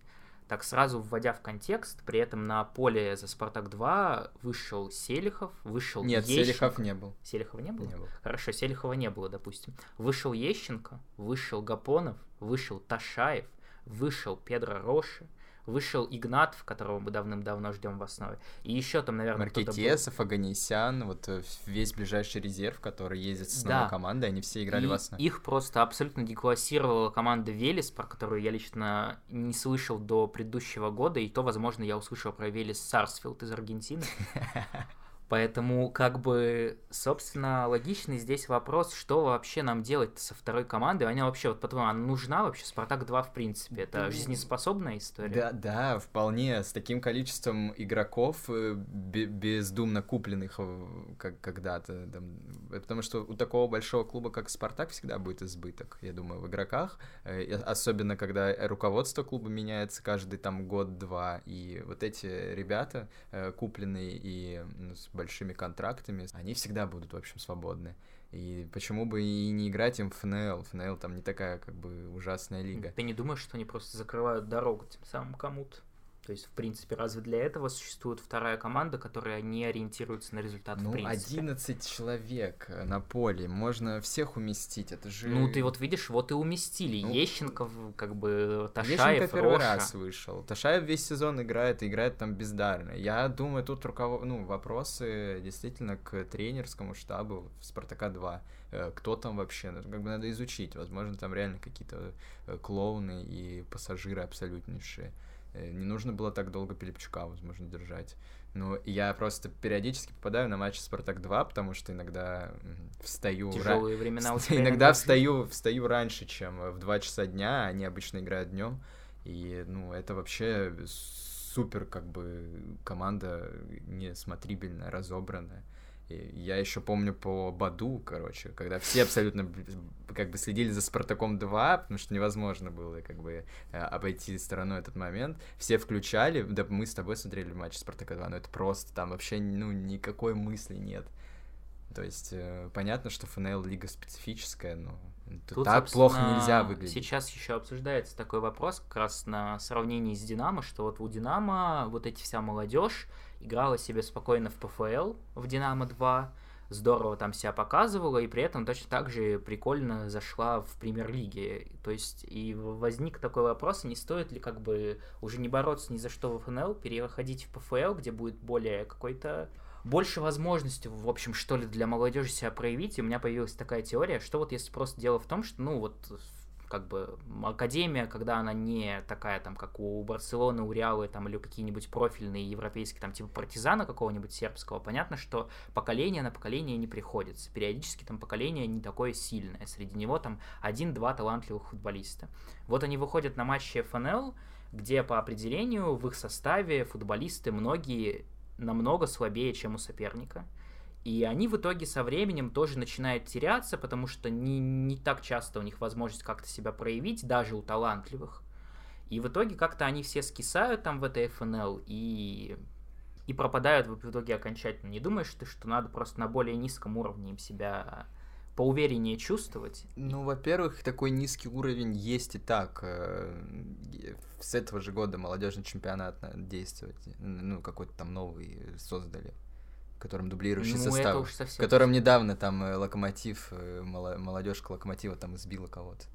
Так сразу вводя в контекст, при этом на поле за Спартак 2 вышел Селихов, вышел Нет, Ещенко. Селихов не был. Селихова не было? Не было. Хорошо, Селихова не было, допустим. Вышел Ещенко, вышел Гапонов, вышел Ташаев, вышел Педро Роши, вышел Игнатов, которого мы давным-давно ждем в основе. И еще там, наверное, Маркетесов, Аганесян, вот э, весь ближайший резерв, который ездит с новой да. командой, они все играли и в основе. Их просто абсолютно деклассировала команда Велес, про которую я лично не слышал до предыдущего года, и то, возможно, я услышал про Велес Сарсфилд из Аргентины. Поэтому, как бы, собственно, логичный здесь вопрос, что вообще нам делать со второй командой. Она вообще, вот по-твоему, она нужна вообще? Спартак-2, в принципе, это ну, жизнеспособная история? Да, да, вполне. С таким количеством игроков, э, бездумно купленных э, как когда-то. Потому что у такого большого клуба, как Спартак, всегда будет избыток, я думаю, в игроках. Э, особенно, когда руководство клуба меняется каждый там год-два. И вот эти ребята, купленные и ну, большими контрактами, они всегда будут, в общем, свободны. И почему бы и не играть им в ФНЛ? ФНЛ там не такая как бы ужасная лига. Ты не думаешь, что они просто закрывают дорогу тем самым кому-то? То есть, в принципе, разве для этого существует вторая команда, которая не ориентируется на результат ну, в принципе? 11 человек э, на поле, можно всех уместить, это же... Ну, ты вот видишь, вот и уместили. Ну, Ещенков, как бы, Ташаев, Ещенко первый Роша. раз вышел. Ташаев весь сезон играет, и играет там бездарно. Я думаю, тут руков... ну, вопросы действительно к тренерскому штабу в «Спартака-2» э, кто там вообще, ну, как бы надо изучить, возможно, там реально какие-то э, клоуны и пассажиры абсолютнейшие. Э, не нужно было так долго Пилипчука, возможно, держать. Но я просто периодически попадаю на матчи Спартак 2, потому что иногда встаю... Тяжелые ра... времена у Иногда встаю, встаю раньше, чем в 2 часа дня, они обычно играют днем. И, ну, это вообще супер, как бы, команда несмотрибельная, разобранная. Я еще помню по Баду, короче, когда все абсолютно как бы следили за Спартаком 2, потому что невозможно было как бы э, обойти стороной этот момент. Все включали, да мы с тобой смотрели матч Спартака 2, но это просто там вообще ну никакой мысли нет. То есть э, понятно, что ФНЛ лига специфическая, но Тут, так плохо нельзя выглядеть. Сейчас еще обсуждается такой вопрос, как раз на сравнении с Динамо, что вот у Динамо вот эти вся молодежь играла себе спокойно в ПФЛ в Динамо 2, здорово там себя показывала, и при этом точно так же прикольно зашла в премьер-лиге. То есть, и возник такой вопрос, не стоит ли как бы уже не бороться ни за что в ФНЛ, переходить в ПФЛ, где будет более какой-то больше возможностей, в общем, что ли, для молодежи себя проявить. И у меня появилась такая теория, что вот если просто дело в том, что, ну, вот как бы академия, когда она не такая там, как у Барселоны, у Реала там или какие-нибудь профильные европейские, там типа партизана какого-нибудь сербского, понятно, что поколение на поколение не приходится. Периодически там поколение не такое сильное. Среди него там один-два талантливых футболиста. Вот они выходят на матчи ФНЛ, где по определению в их составе футболисты многие намного слабее, чем у соперника. И они в итоге со временем тоже начинают теряться, потому что не, не так часто у них возможность как-то себя проявить, даже у талантливых. И в итоге как-то они все скисают там в этой ФНЛ и, и пропадают в итоге окончательно. Не думаешь ты, что надо просто на более низком уровне им себя поувереннее чувствовать? Ну, во-первых, такой низкий уровень есть и так. Э, с этого же года молодежный чемпионат действовать. Ну, какой-то там новый создали которым дублирующий ну, состав, в котором недавно там э, локомотив, э, молодежка локомотива там избила кого-то.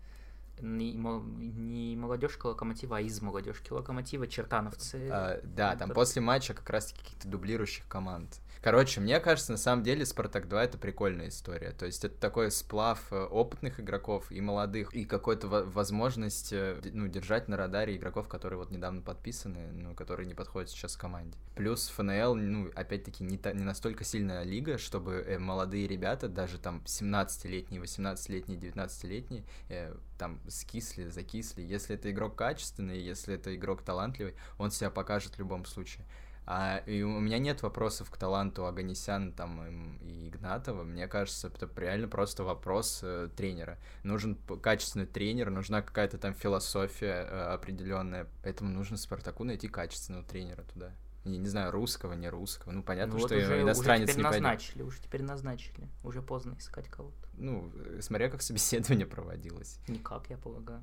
Не, не молодежка локомотива, а из молодежки локомотива чертановцы. А, да, там после матча как раз каких-то дублирующих команд. Короче, мне кажется, на самом деле Спартак 2 это прикольная история. То есть это такой сплав э, опытных игроков и молодых, и какой-то возможность э, ну, держать на радаре игроков, которые вот недавно подписаны, ну, которые не подходят сейчас команде. Плюс ФНЛ, ну, опять-таки, не, та, не настолько сильная лига, чтобы э, молодые ребята, даже там 17-летние, 18-летние, 19-летние, э, там скисли, закисли. Если это игрок качественный, если это игрок талантливый, он себя покажет в любом случае. А, и у меня нет вопросов к таланту Аганесяна там, и Игнатова. Мне кажется, это реально просто вопрос э, тренера. Нужен качественный тренер, нужна какая-то там философия э, определенная. Поэтому нужно Спартаку найти качественного тренера туда. Я не знаю, русского, не русского. Ну, понятно, ну, вот что уже, иностранец уже не назначили, пойдет. уже теперь назначили. Уже поздно искать кого-то. Ну, смотря как собеседование проводилось. Никак, я полагаю.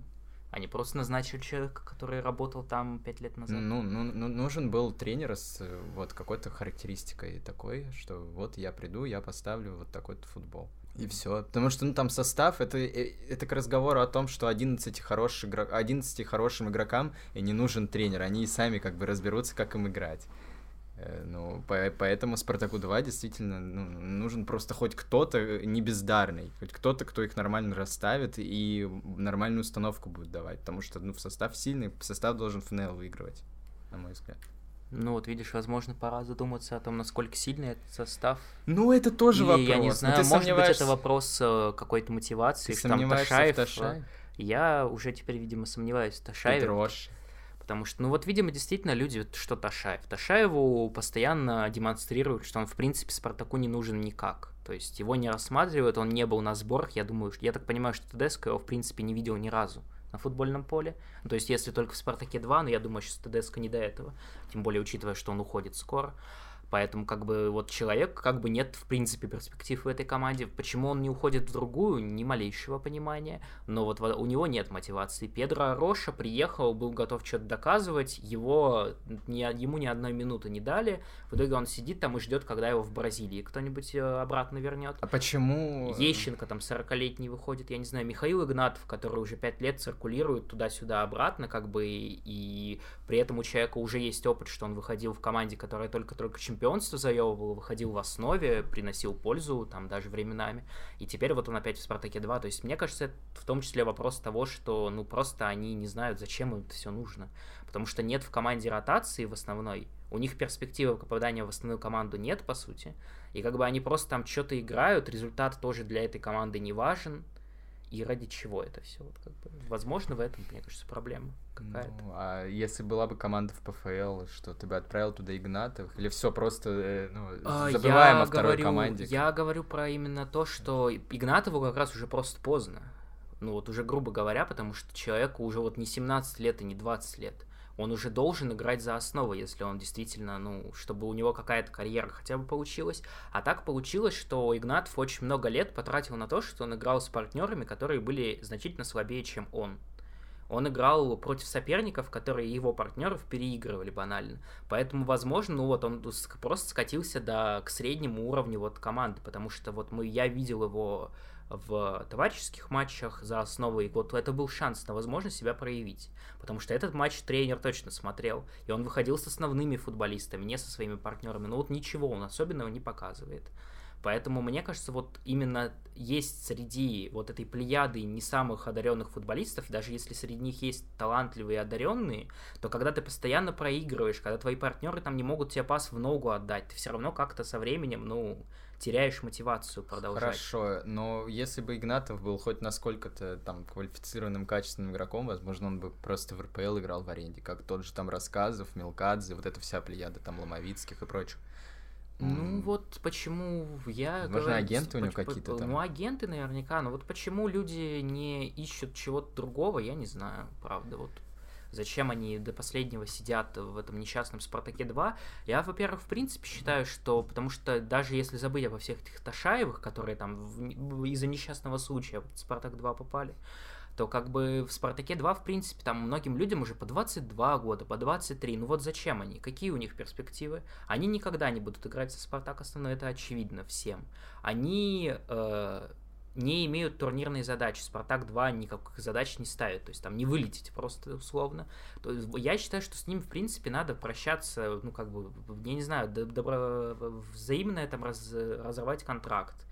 Они просто назначили человека, который работал там пять лет назад. Ну, ну, ну, нужен был тренер с вот какой-то характеристикой такой, что вот я приду, я поставлю вот такой-то футбол. И все. Потому что ну, там состав, это, э, это к разговору о том, что 11, хороших игрок, 11 хорошим игрокам и не нужен тренер. Они и сами как бы разберутся, как им играть. Э, ну, по поэтому Спартаку 2 действительно ну, нужен просто хоть кто-то не бездарный, хоть кто-то, кто их нормально расставит и нормальную установку будет давать, потому что ну, в состав сильный, состав должен ФНЛ выигрывать, на мой взгляд. Ну вот видишь, возможно, пора задуматься о том, насколько сильный этот состав. Ну это тоже Или, вопрос. Я не знаю, ты может быть это вопрос э, какой-то мотивации, ты там Ташаев. В Ташаев? Я уже теперь, видимо, сомневаюсь в Ташаеве. Ты Потому что, ну вот, видимо, действительно люди, что Ташаев. Ташаеву постоянно демонстрируют, что он, в принципе, Спартаку не нужен никак. То есть его не рассматривают, он не был на сборах. Я думаю, я так понимаю, что Тедеско его, в принципе, не видел ни разу на футбольном поле. То есть, если только в Спартаке 2, но я думаю, что Тедеско не до этого. Тем более, учитывая, что он уходит скоро. Поэтому как бы вот человек как бы нет в принципе перспектив в этой команде. Почему он не уходит в другую, ни малейшего понимания. Но вот у него нет мотивации. Педро Роша приехал, был готов что-то доказывать, его ни, ему ни одной минуты не дали. В итоге он сидит там и ждет, когда его в Бразилии кто-нибудь э, обратно вернет. А почему... Ещенко там 40-летний выходит, я не знаю, Михаил Игнатов, который уже 5 лет циркулирует туда-сюда обратно, как бы, и, и при этом у человека уже есть опыт, что он выходил в команде, которая только-только чемпион чемпионство завоевывал, выходил в основе, приносил пользу там даже временами. И теперь вот он опять в Спартаке 2. То есть мне кажется, это в том числе вопрос того, что ну просто они не знают, зачем им это все нужно. Потому что нет в команде ротации в основной. У них перспективы попадания в основную команду нет, по сути. И как бы они просто там что-то играют, результат тоже для этой команды не важен и ради чего это все. Вот как бы, возможно, в этом, мне кажется, проблема какая-то. Ну, а если была бы команда в ПФЛ, что ты бы отправил туда Игнатовых? Или все просто э, ну, а, забываем я о второй говорю, команде? Я говорю про именно то, что Игнатову как раз уже просто поздно. Ну вот уже грубо говоря, потому что человеку уже вот не 17 лет и не 20 лет он уже должен играть за основу, если он действительно, ну, чтобы у него какая-то карьера хотя бы получилась. А так получилось, что Игнатов очень много лет потратил на то, что он играл с партнерами, которые были значительно слабее, чем он. Он играл против соперников, которые его партнеров переигрывали банально. Поэтому, возможно, ну вот он просто скатился до, к среднему уровню вот команды, потому что вот мы, я видел его в товарищеских матчах за основу, и вот это был шанс на возможность себя проявить. Потому что этот матч тренер точно смотрел, и он выходил с основными футболистами, не со своими партнерами. Но вот ничего он особенного не показывает. Поэтому, мне кажется, вот именно есть среди вот этой плеяды не самых одаренных футболистов, даже если среди них есть талантливые и одаренные, то когда ты постоянно проигрываешь, когда твои партнеры там не могут тебе пас в ногу отдать, ты все равно как-то со временем, ну, теряешь мотивацию продолжать. Хорошо, но если бы Игнатов был хоть насколько-то там квалифицированным, качественным игроком, возможно, он бы просто в РПЛ играл в аренде, как тот же там Рассказов, Мелкадзе, вот эта вся плеяда там Ломовицких и прочих. Ну вот почему я Возможно, говорю, агенты у него какие-то там. Ну, агенты наверняка, но вот почему люди не ищут чего-то другого, я не знаю, правда, вот зачем они до последнего сидят в этом несчастном Спартаке 2. Я, во-первых, в принципе считаю, что потому что даже если забыть обо всех этих Ташаевых, которые там из-за несчастного случая в Спартак 2 попали, то как бы в Спартаке 2, в принципе, там многим людям уже по 22 года, по 23. Ну вот зачем они? Какие у них перспективы? Они никогда не будут играть за Спартак основной, это очевидно всем. Они э, не имеют турнирной задачи. Спартак 2 никаких задач не ставит. То есть там не вылететь просто условно. То есть, я считаю, что с ним, в принципе, надо прощаться, ну, как бы, я не знаю, добро, взаимно там раз, разорвать контракт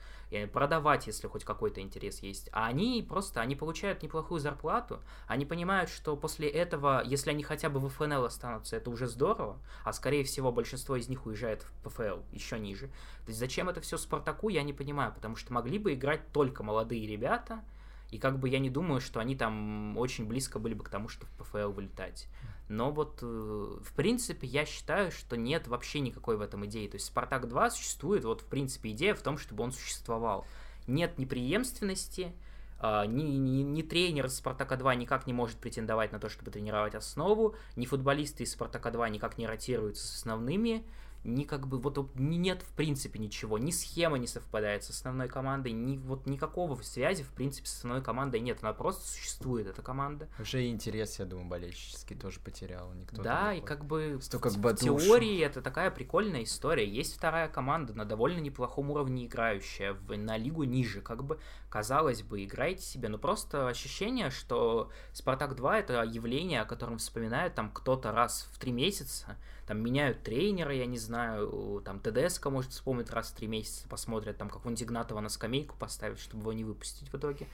продавать, если хоть какой-то интерес есть. А они просто, они получают неплохую зарплату, они понимают, что после этого, если они хотя бы в ФНЛ останутся, это уже здорово, а скорее всего большинство из них уезжает в ПФЛ, еще ниже. То есть зачем это все Спартаку, я не понимаю, потому что могли бы играть только молодые ребята, и как бы я не думаю, что они там очень близко были бы к тому, что в ПФЛ вылетать. Но вот, э, в принципе, я считаю, что нет вообще никакой в этом идеи. То есть Спартак 2 существует, вот, в принципе, идея в том, чтобы он существовал. Нет неприемственности, а, ни, ни, ни тренер Спартака 2 никак не может претендовать на то, чтобы тренировать основу, ни футболисты из Спартака 2 никак не ротируются с основными, ни как бы вот нет в принципе ничего, ни схема не совпадает с основной командой, ни вот никакого связи в принципе с основной командой нет, она просто существует эта команда. Уже интерес, я думаю, болельческий тоже потерял, никто. Да, и как бы Столько в, в теории это такая прикольная история. Есть вторая команда на довольно неплохом уровне играющая, в, на лигу ниже, как бы казалось бы, играйте себе, но просто ощущение, что Спартак 2 это явление, о котором вспоминают там кто-то раз в три месяца там меняют тренера, я не знаю, там ТДСК может вспомнить раз в три месяца, посмотрят, там какого-нибудь Игнатова на скамейку поставить, чтобы его не выпустить в итоге.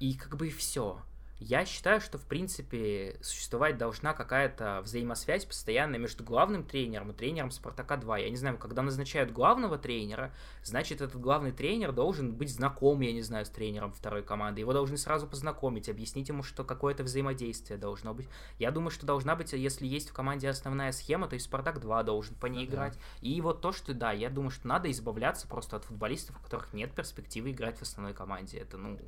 И как бы все. Я считаю, что, в принципе, существовать должна какая-то взаимосвязь постоянная между главным тренером и тренером Спартака-2. Я не знаю, когда назначают главного тренера, значит, этот главный тренер должен быть знаком, я не знаю, с тренером второй команды. Его должны сразу познакомить, объяснить ему, что какое-то взаимодействие должно быть. Я думаю, что должна быть, если есть в команде основная схема, то есть Спартак-2 должен по ней играть. И вот то, что, да, я думаю, что надо избавляться просто от футболистов, у которых нет перспективы играть в основной команде. Это, ну,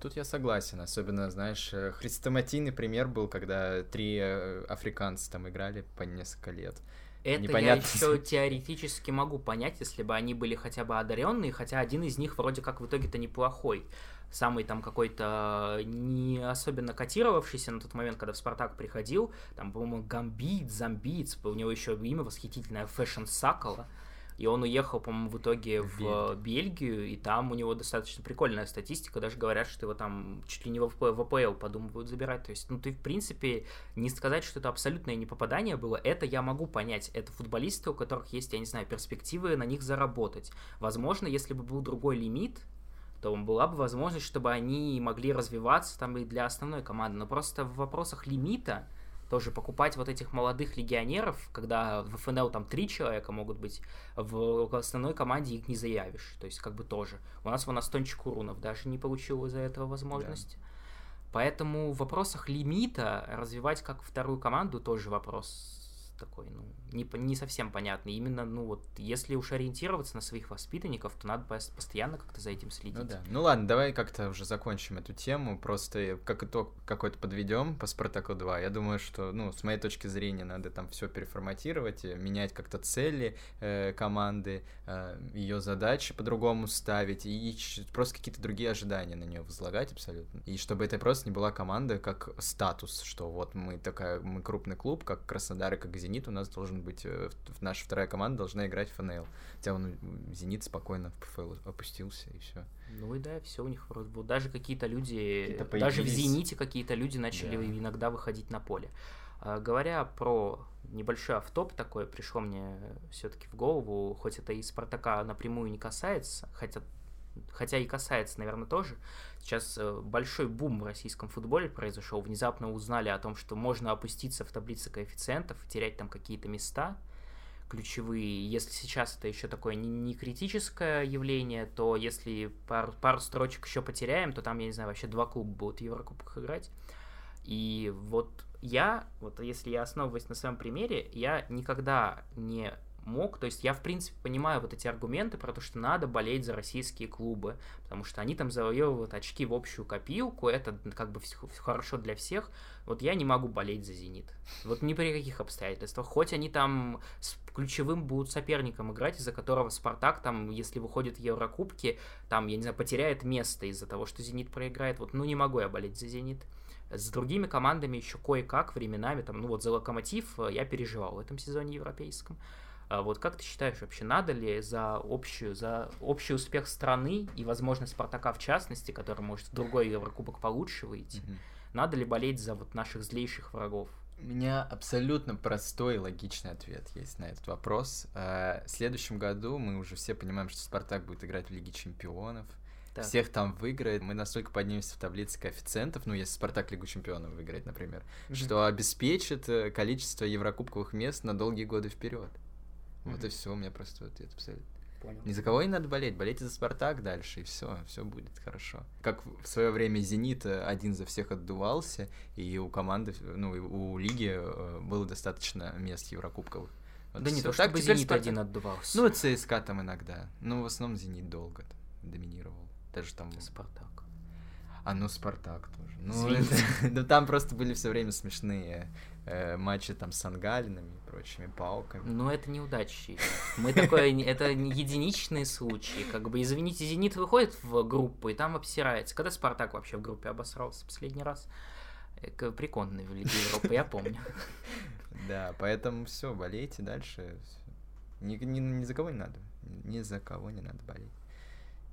тут я согласен, особенно, знаешь, э, хрестоматийный пример был, когда три э, африканца там играли по несколько лет. Это Непонятно. я еще теоретически могу понять, если бы они были хотя бы одаренные, хотя один из них вроде как в итоге-то неплохой. Самый там какой-то не особенно котировавшийся на тот момент, когда в Спартак приходил, там, по-моему, гамбиец, замбиец, у него еще имя восхитительное, Фэшн Сакала. И он уехал, по-моему, в итоге в, в Бельгию, и там у него достаточно прикольная статистика. Даже говорят, что его там чуть ли не в, в АПЛ подумывают забирать. То есть, ну, ты, в принципе, не сказать, что это абсолютное непопадание было, это я могу понять. Это футболисты, у которых есть, я не знаю, перспективы на них заработать. Возможно, если бы был другой лимит, то была бы возможность, чтобы они могли развиваться там и для основной команды. Но просто в вопросах лимита тоже покупать вот этих молодых легионеров, когда в ФНЛ там три человека могут быть, в основной команде их не заявишь. То есть как бы тоже. У нас вон Астончик Курунов даже не получил из-за этого возможности. Да. Поэтому в вопросах лимита развивать как вторую команду тоже вопрос такой, ну, не, не совсем понятный. Именно, ну, вот, если уж ориентироваться на своих воспитанников, то надо постоянно как-то за этим следить. Ну да. Ну ладно, давай как-то уже закончим эту тему, просто как итог какой-то подведем по Спартаку 2. Я думаю, что, ну, с моей точки зрения, надо там все переформатировать, менять как-то цели э, команды, э, ее задачи по-другому ставить и просто какие-то другие ожидания на нее возлагать абсолютно. И чтобы это просто не была команда как статус, что вот мы такая, мы крупный клуб, как Краснодар и как Зенит, у нас должен быть, э, наша вторая команда должна играть в ФНЛ. Хотя он, Зенит спокойно в ПФЛ опустился, и все. Ну и да, все у них вроде бы. Даже какие-то люди, какие даже в Зените какие-то люди начали да. иногда выходить на поле. А, говоря про небольшой автоп такой, пришло мне все-таки в голову, хоть это и Спартака напрямую не касается, хотя хотя и касается, наверное, тоже. Сейчас э, большой бум в российском футболе произошел. Внезапно узнали о том, что можно опуститься в таблице коэффициентов терять там какие-то места ключевые. Если сейчас это еще такое не критическое явление, то если пару, пару строчек еще потеряем, то там, я не знаю, вообще два клуба будут в Еврокубках играть. И вот я, вот если я основываюсь на своем примере, я никогда не мог. То есть я, в принципе, понимаю вот эти аргументы про то, что надо болеть за российские клубы, потому что они там завоевывают очки в общую копилку, это как бы хорошо для всех. Вот я не могу болеть за «Зенит». Вот ни при каких обстоятельствах. Хоть они там с ключевым будут соперником играть, из-за которого «Спартак» там, если выходит в Еврокубки, там, я не знаю, потеряет место из-за того, что «Зенит» проиграет. Вот, ну, не могу я болеть за «Зенит». С другими командами еще кое-как временами, там, ну вот за Локомотив я переживал в этом сезоне европейском. А вот как ты считаешь, вообще надо ли за общую, за общий успех страны и, возможно, Спартака в частности, который может в другой Еврокубок получше выйти, надо ли болеть за вот наших злейших врагов? У меня абсолютно простой и логичный ответ есть на этот вопрос. А, в следующем году мы уже все понимаем, что Спартак будет играть в Лиге Чемпионов. Так. Всех там выиграет. Мы настолько поднимемся в таблице коэффициентов, ну, если Спартак Лигу Чемпионов выиграет, например, mm-hmm. что обеспечит э, количество еврокубковых мест на долгие годы вперед. Вот и все, у меня просто ответ абсолютно. Понял. Ни за кого не надо болеть, болейте за Спартак дальше, и все, все будет хорошо. Как в свое время Зенит один за всех отдувался, и у команды, ну, и у лиги э, было достаточно мест Еврокубковых. Вот да не то, чтобы Зенит Спартак... один отдувался. Ну, ЦСКА там иногда, но в основном Зенит долго доминировал. Даже там... Спартак. А ну Спартак тоже. Ну, это, да там просто были все время смешные э, матчи там с ангалинами и прочими пауками. Ну, это неудачи. Мы такое, это единичные случаи. Как бы, извините, Зенит выходит в группу и там обсирается. Когда Спартак вообще в группе обосрался последний раз? Э, прикольный в Лиге Европы, я помню. Да, поэтому все, болейте дальше. Ни, ни, ни за кого не надо. Ни за кого не надо болеть.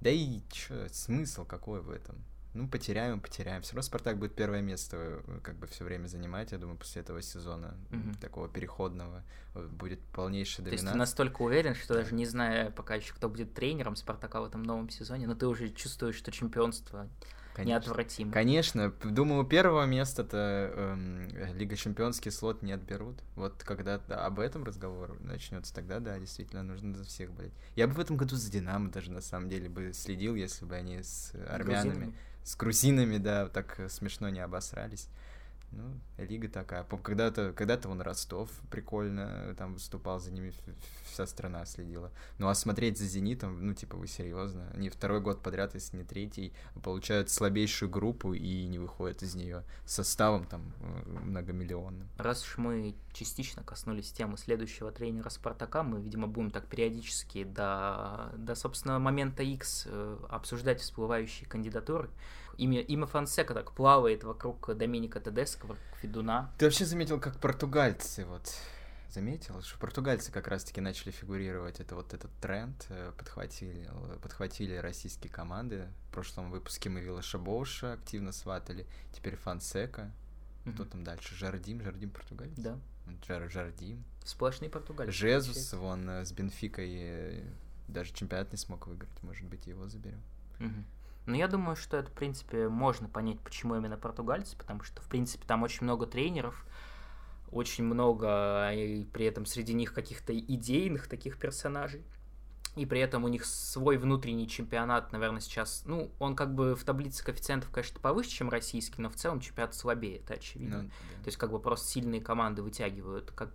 Да и что, смысл какой в этом? Ну, потеряем, потеряем. Все равно Спартак будет первое место э, как бы все время занимать, я думаю, после этого сезона mm-hmm. такого переходного э, будет полнейший доминант. То есть ты настолько уверен, что да. даже не зная пока еще, кто будет тренером Спартака в этом новом сезоне, но ты уже чувствуешь, что чемпионство Конечно. неотвратимо. Конечно. Думаю, первого места-то эм, Лига Чемпионский слот не отберут. Вот когда об этом разговор начнется, тогда да, действительно нужно за всех болеть. Я бы в этом году за Динамо даже на самом деле бы следил, если бы они с армянами. Грузинами? С грузинами, да, так смешно не обосрались. Ну, лига такая. Когда-то когда вон Ростов прикольно там выступал, за ними вся страна следила. Ну, а смотреть за «Зенитом», ну, типа, вы серьезно? Они второй год подряд, если не третий, получают слабейшую группу и не выходят из нее составом там э, многомиллионным. Раз уж мы частично коснулись темы следующего тренера «Спартака», мы, видимо, будем так периодически до, до собственно, момента X э, обсуждать всплывающие кандидатуры имя, имя Фансека так плавает вокруг Доминика Тедеско, вокруг Федуна. Ты вообще заметил, как португальцы вот заметил, что португальцы как раз-таки начали фигурировать, это вот этот тренд, э, подхватили, подхватили российские команды. В прошлом выпуске мы Вилла Шабоуша активно сватали, теперь Фансека. Mm-hmm. Кто там дальше? Жардим, Жардим португалец? Да. Жар, Жардим. Сплошные португальцы. Жезус, вон э, с Бенфикой э, даже чемпионат не смог выиграть, может быть, его заберем. Mm-hmm. Но я думаю, что это, в принципе, можно понять, почему именно португальцы, потому что, в принципе, там очень много тренеров, очень много, и при этом среди них каких-то идейных таких персонажей. И при этом у них свой внутренний чемпионат, наверное, сейчас, ну, он как бы в таблице коэффициентов, конечно, повыше, чем российский, но в целом чемпионат слабее, это очевидно. Ну, да. То есть как бы просто сильные команды вытягивают как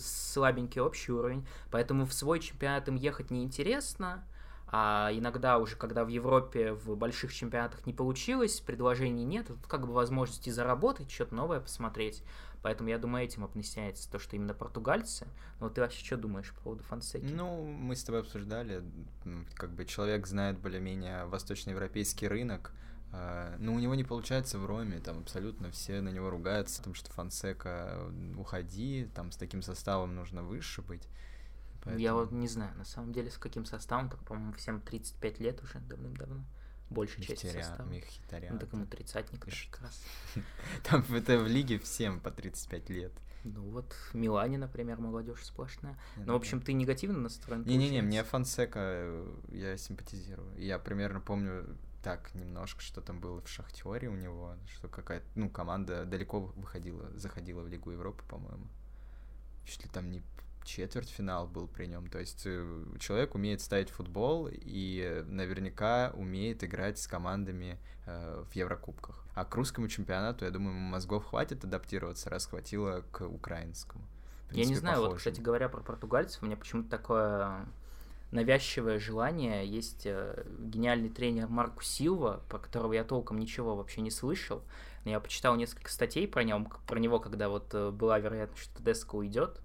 слабенький общий уровень, поэтому в свой чемпионат им ехать неинтересно, а иногда уже, когда в Европе в больших чемпионатах не получилось, предложений нет, тут как бы возможности заработать, что-то новое посмотреть. Поэтому я думаю, этим объясняется то, что именно португальцы. Но ты вообще что думаешь по поводу Фансеки? Ну, мы с тобой обсуждали, как бы человек знает более-менее восточноевропейский рынок, а, ну, у него не получается в Роме, там абсолютно все на него ругаются, потому что Фансека, уходи, там с таким составом нужно выше быть. Поэтому... Я вот не знаю, на самом деле, с каким составом, так, по-моему, всем 35 лет уже давным-давно. Большая часть состава. Михитарян. Ну, так ему тридцатник как раз. Там это в лиге всем по 35 лет. Ну вот, в Милане, например, молодежь сплошная. Ну, в общем, ты негативно настроен? Не-не-не, мне Фонсека, э, я симпатизирую. Я примерно помню так немножко, что там было в Шахтере у него, что какая-то, ну, команда далеко выходила, заходила в Лигу Европы, по-моему. Чуть ли там не четвертьфинал был при нем. То есть э, человек умеет ставить футбол и наверняка умеет играть с командами э, в Еврокубках. А к русскому чемпионату, я думаю, мозгов хватит адаптироваться, раз хватило к украинскому. Принципе, я не знаю, похоже. вот, кстати говоря, про португальцев, у меня почему-то такое навязчивое желание. Есть э, гениальный тренер Марку Силва, про которого я толком ничего вообще не слышал. Но я почитал несколько статей про, нем, про него, когда вот э, была вероятность, что Деско уйдет.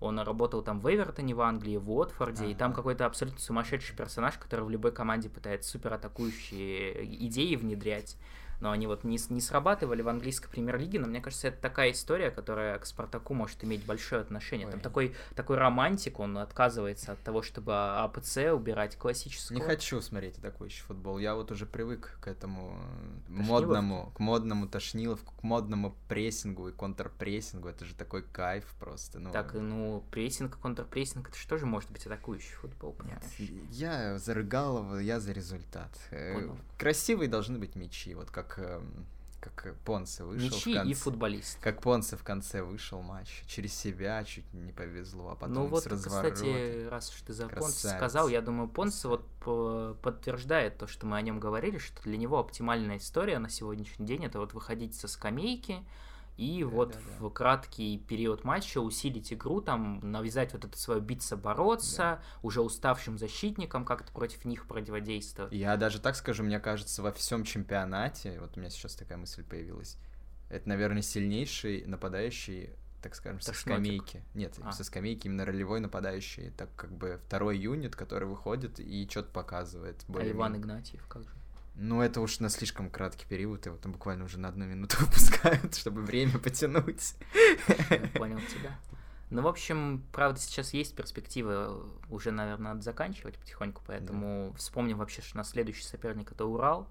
Он работал там в Эвертоне в Англии, в Уотфорде, ага. и там какой-то абсолютно сумасшедший персонаж, который в любой команде пытается супер атакующие идеи внедрять но они вот не, не срабатывали в английской премьер-лиге, но мне кажется, это такая история, которая к Спартаку может иметь большое отношение. Ой. Там такой, такой романтик, он отказывается от того, чтобы АПЦ убирать классическую. Не хочу смотреть атакующий футбол, я вот уже привык к этому модному, к модному тошниловку, к модному прессингу и контрпрессингу, это же такой кайф просто. Ну... Так, ну, прессинг и контрпрессинг, это что же может быть атакующий футбол, понимаешь? Нет, я за Рыгалова, я за результат. Э, Понял. Красивые должны быть мячи, вот как как эм, как Понце вышел Мячи в конце, и футболист. Как Понце в конце вышел матч. Через себя чуть не повезло, а потом ну, вот, с разворота. кстати, раз уж ты за Понце сказал, я думаю, Понце вот подтверждает то, что мы о нем говорили, что для него оптимальная история на сегодняшний день это вот выходить со скамейки, и да, вот да, в да. краткий период матча усилить игру, там, навязать вот это свое биться-бороться, да. уже уставшим защитникам как-то против них противодействовать. Я даже так скажу, мне кажется, во всем чемпионате, вот у меня сейчас такая мысль появилась, это, наверное, сильнейший нападающий так скажем, со скамейки. Нет, а. со скамейки именно ролевой нападающий. Так как бы второй юнит, который выходит и что-то показывает. А Иван Игнатьев как же? Ну, это уж на слишком краткий период, его там буквально уже на одну минуту выпускают, чтобы время потянуть. Понял тебя. Ну, в общем, правда, сейчас есть перспектива, уже, наверное, надо заканчивать потихоньку, поэтому да. вспомним вообще, что на следующий соперник это Урал.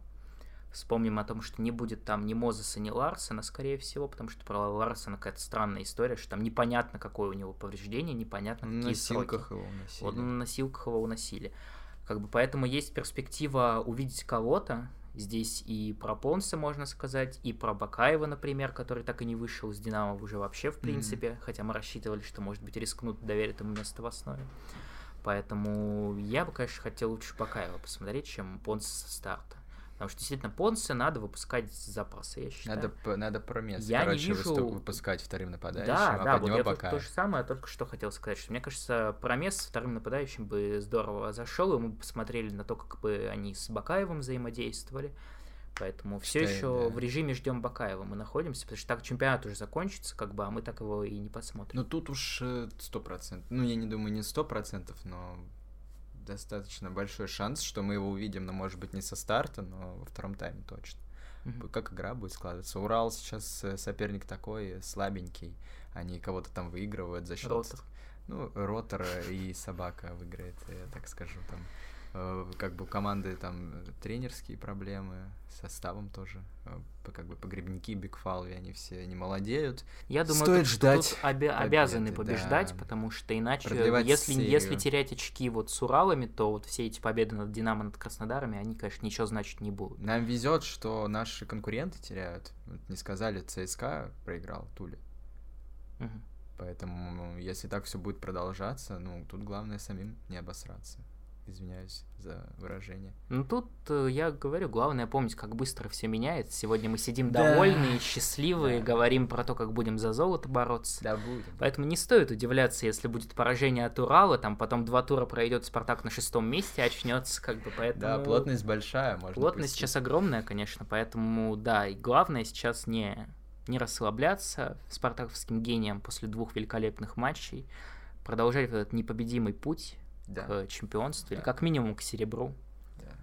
Вспомним о том, что не будет там ни Мозеса, ни Ларсена, скорее всего, потому что про Ларсена какая-то странная история, что там непонятно, какое у него повреждение, непонятно, какие на сроки. его уносили. Вот на носилках его уносили. Как бы поэтому есть перспектива увидеть кого-то. Здесь и про Понса можно сказать, и про Бакаева, например, который так и не вышел с Динамо уже вообще, в принципе. Mm-hmm. Хотя мы рассчитывали, что, может быть, рискнут доверить ему место в основе. Поэтому я бы, конечно, хотел лучше Бакаева посмотреть, чем Понса со старта. Потому что действительно Понсе надо выпускать с запаса, я считаю. Надо, надо про место, я короче, не вижу... выпускать вторым нападающим, да, а да, под вот него я пока. то же самое, только что хотел сказать, что мне кажется, Промес вторым нападающим бы здорово зашел, и мы посмотрели на то, как бы они с Бакаевым взаимодействовали. Поэтому все еще да. в режиме ждем Бакаева мы находимся, потому что так чемпионат уже закончится, как бы, а мы так его и не посмотрим. Ну тут уж э, сто процентов. Ну, я не думаю, не сто процентов, но достаточно большой шанс, что мы его увидим, но, может быть, не со старта, но во втором тайме точно. Mm-hmm. Как игра будет складываться. Урал сейчас э, соперник такой слабенький. Они кого-то там выигрывают за счет... Ротор. Ну, Ротор и Собака выиграет, я так скажу. Там Э, как бы у команды там тренерские проблемы, составом тоже, э, как бы погребники, бигфалви, они все не молодеют. Я думаю, Стоит тут, ждать тут обя- обязаны побеждать, да. потому что иначе, если, если терять очки вот с Уралами, то вот все эти победы над Динамо, над Краснодарами, они, конечно, ничего значить не будут. Нам везет, что наши конкуренты теряют. Вот не сказали, ЦСКА проиграл Туле. Угу. Поэтому, если так все будет продолжаться, ну, тут главное самим не обосраться извиняюсь за выражение. Ну тут э, я говорю, главное помнить, как быстро все меняется. Сегодня мы сидим да. довольные, счастливые, да. говорим про то, как будем за золото бороться. Да, будем. Поэтому не стоит удивляться, если будет поражение от Урала, там потом два тура пройдет Спартак на шестом месте, очнется, как бы, поэтому... Да, плотность большая, можно Плотность пустить. сейчас огромная, конечно, поэтому, да, и главное сейчас не, не расслабляться спартаковским гением после двух великолепных матчей, продолжать этот непобедимый путь, да. к чемпионству, да. или как минимум к серебру.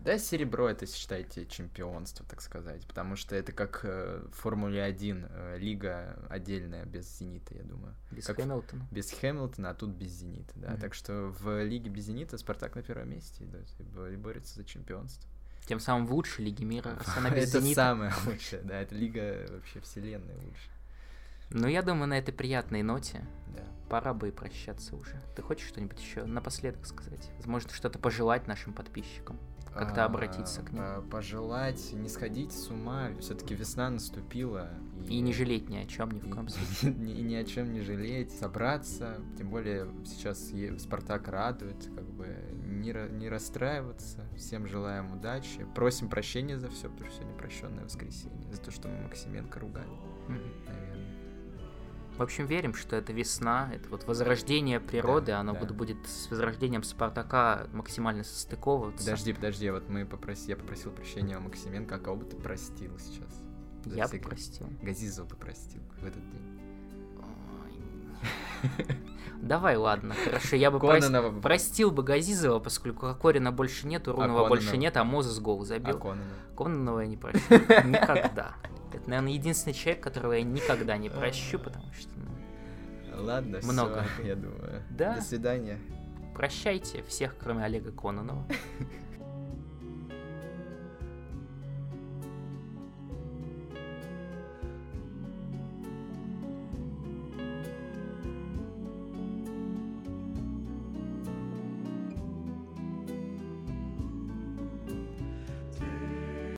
Да. серебро это, считайте, чемпионство, так сказать, потому что это как э, Формуле 1, э, лига отдельная, без Зенита, я думаю. Без как Хэмилтона. Без Хэмилтона, а тут без Зенита, да. Mm-hmm. Так что в лиге без Зенита Спартак на первом месте идет и борется за чемпионство. Тем самым в лучшей лиге мира, она без Это Зенита. самая лучшая, да, это лига вообще вселенная лучшая. Ну, я думаю, на этой приятной ноте да. пора бы и прощаться уже. Ты хочешь что-нибудь еще напоследок сказать? Возможно, что-то пожелать нашим подписчикам? Как-то а, обратиться к ним? Пожелать не сходить с ума. Все-таки весна наступила. И... и не жалеть ни о чем, ни в коем случае. И ни о чем не жалеть. Собраться. Тем более сейчас Спартак радует. Как бы не, не расстраиваться. Всем желаем удачи. Просим прощения за все, потому что сегодня прощенное воскресенье. За то, что мы Максименко ругали. Наверное. В общем, верим, что это весна, это вот возрождение природы, да, оно да. будет с возрождением Спартака максимально состыковываться. Подожди, подожди, вот мы попросили, я попросил прощения у Максименко, а кого бы ты простил сейчас? Я бы простил. Газизова бы простил в этот день. Давай, ладно, хорошо, я бы прос... простил бы Газизова, поскольку Корина больше нет, Урунова а больше нет, а Мозес гол забил. А Кононова? Кононова я не прощу. Никогда. Это, наверное, единственный человек, которого я никогда не прощу, потому что... Ну, Ладно, много. Всё, я думаю. Да. До свидания. Прощайте всех, кроме Олега Кононова.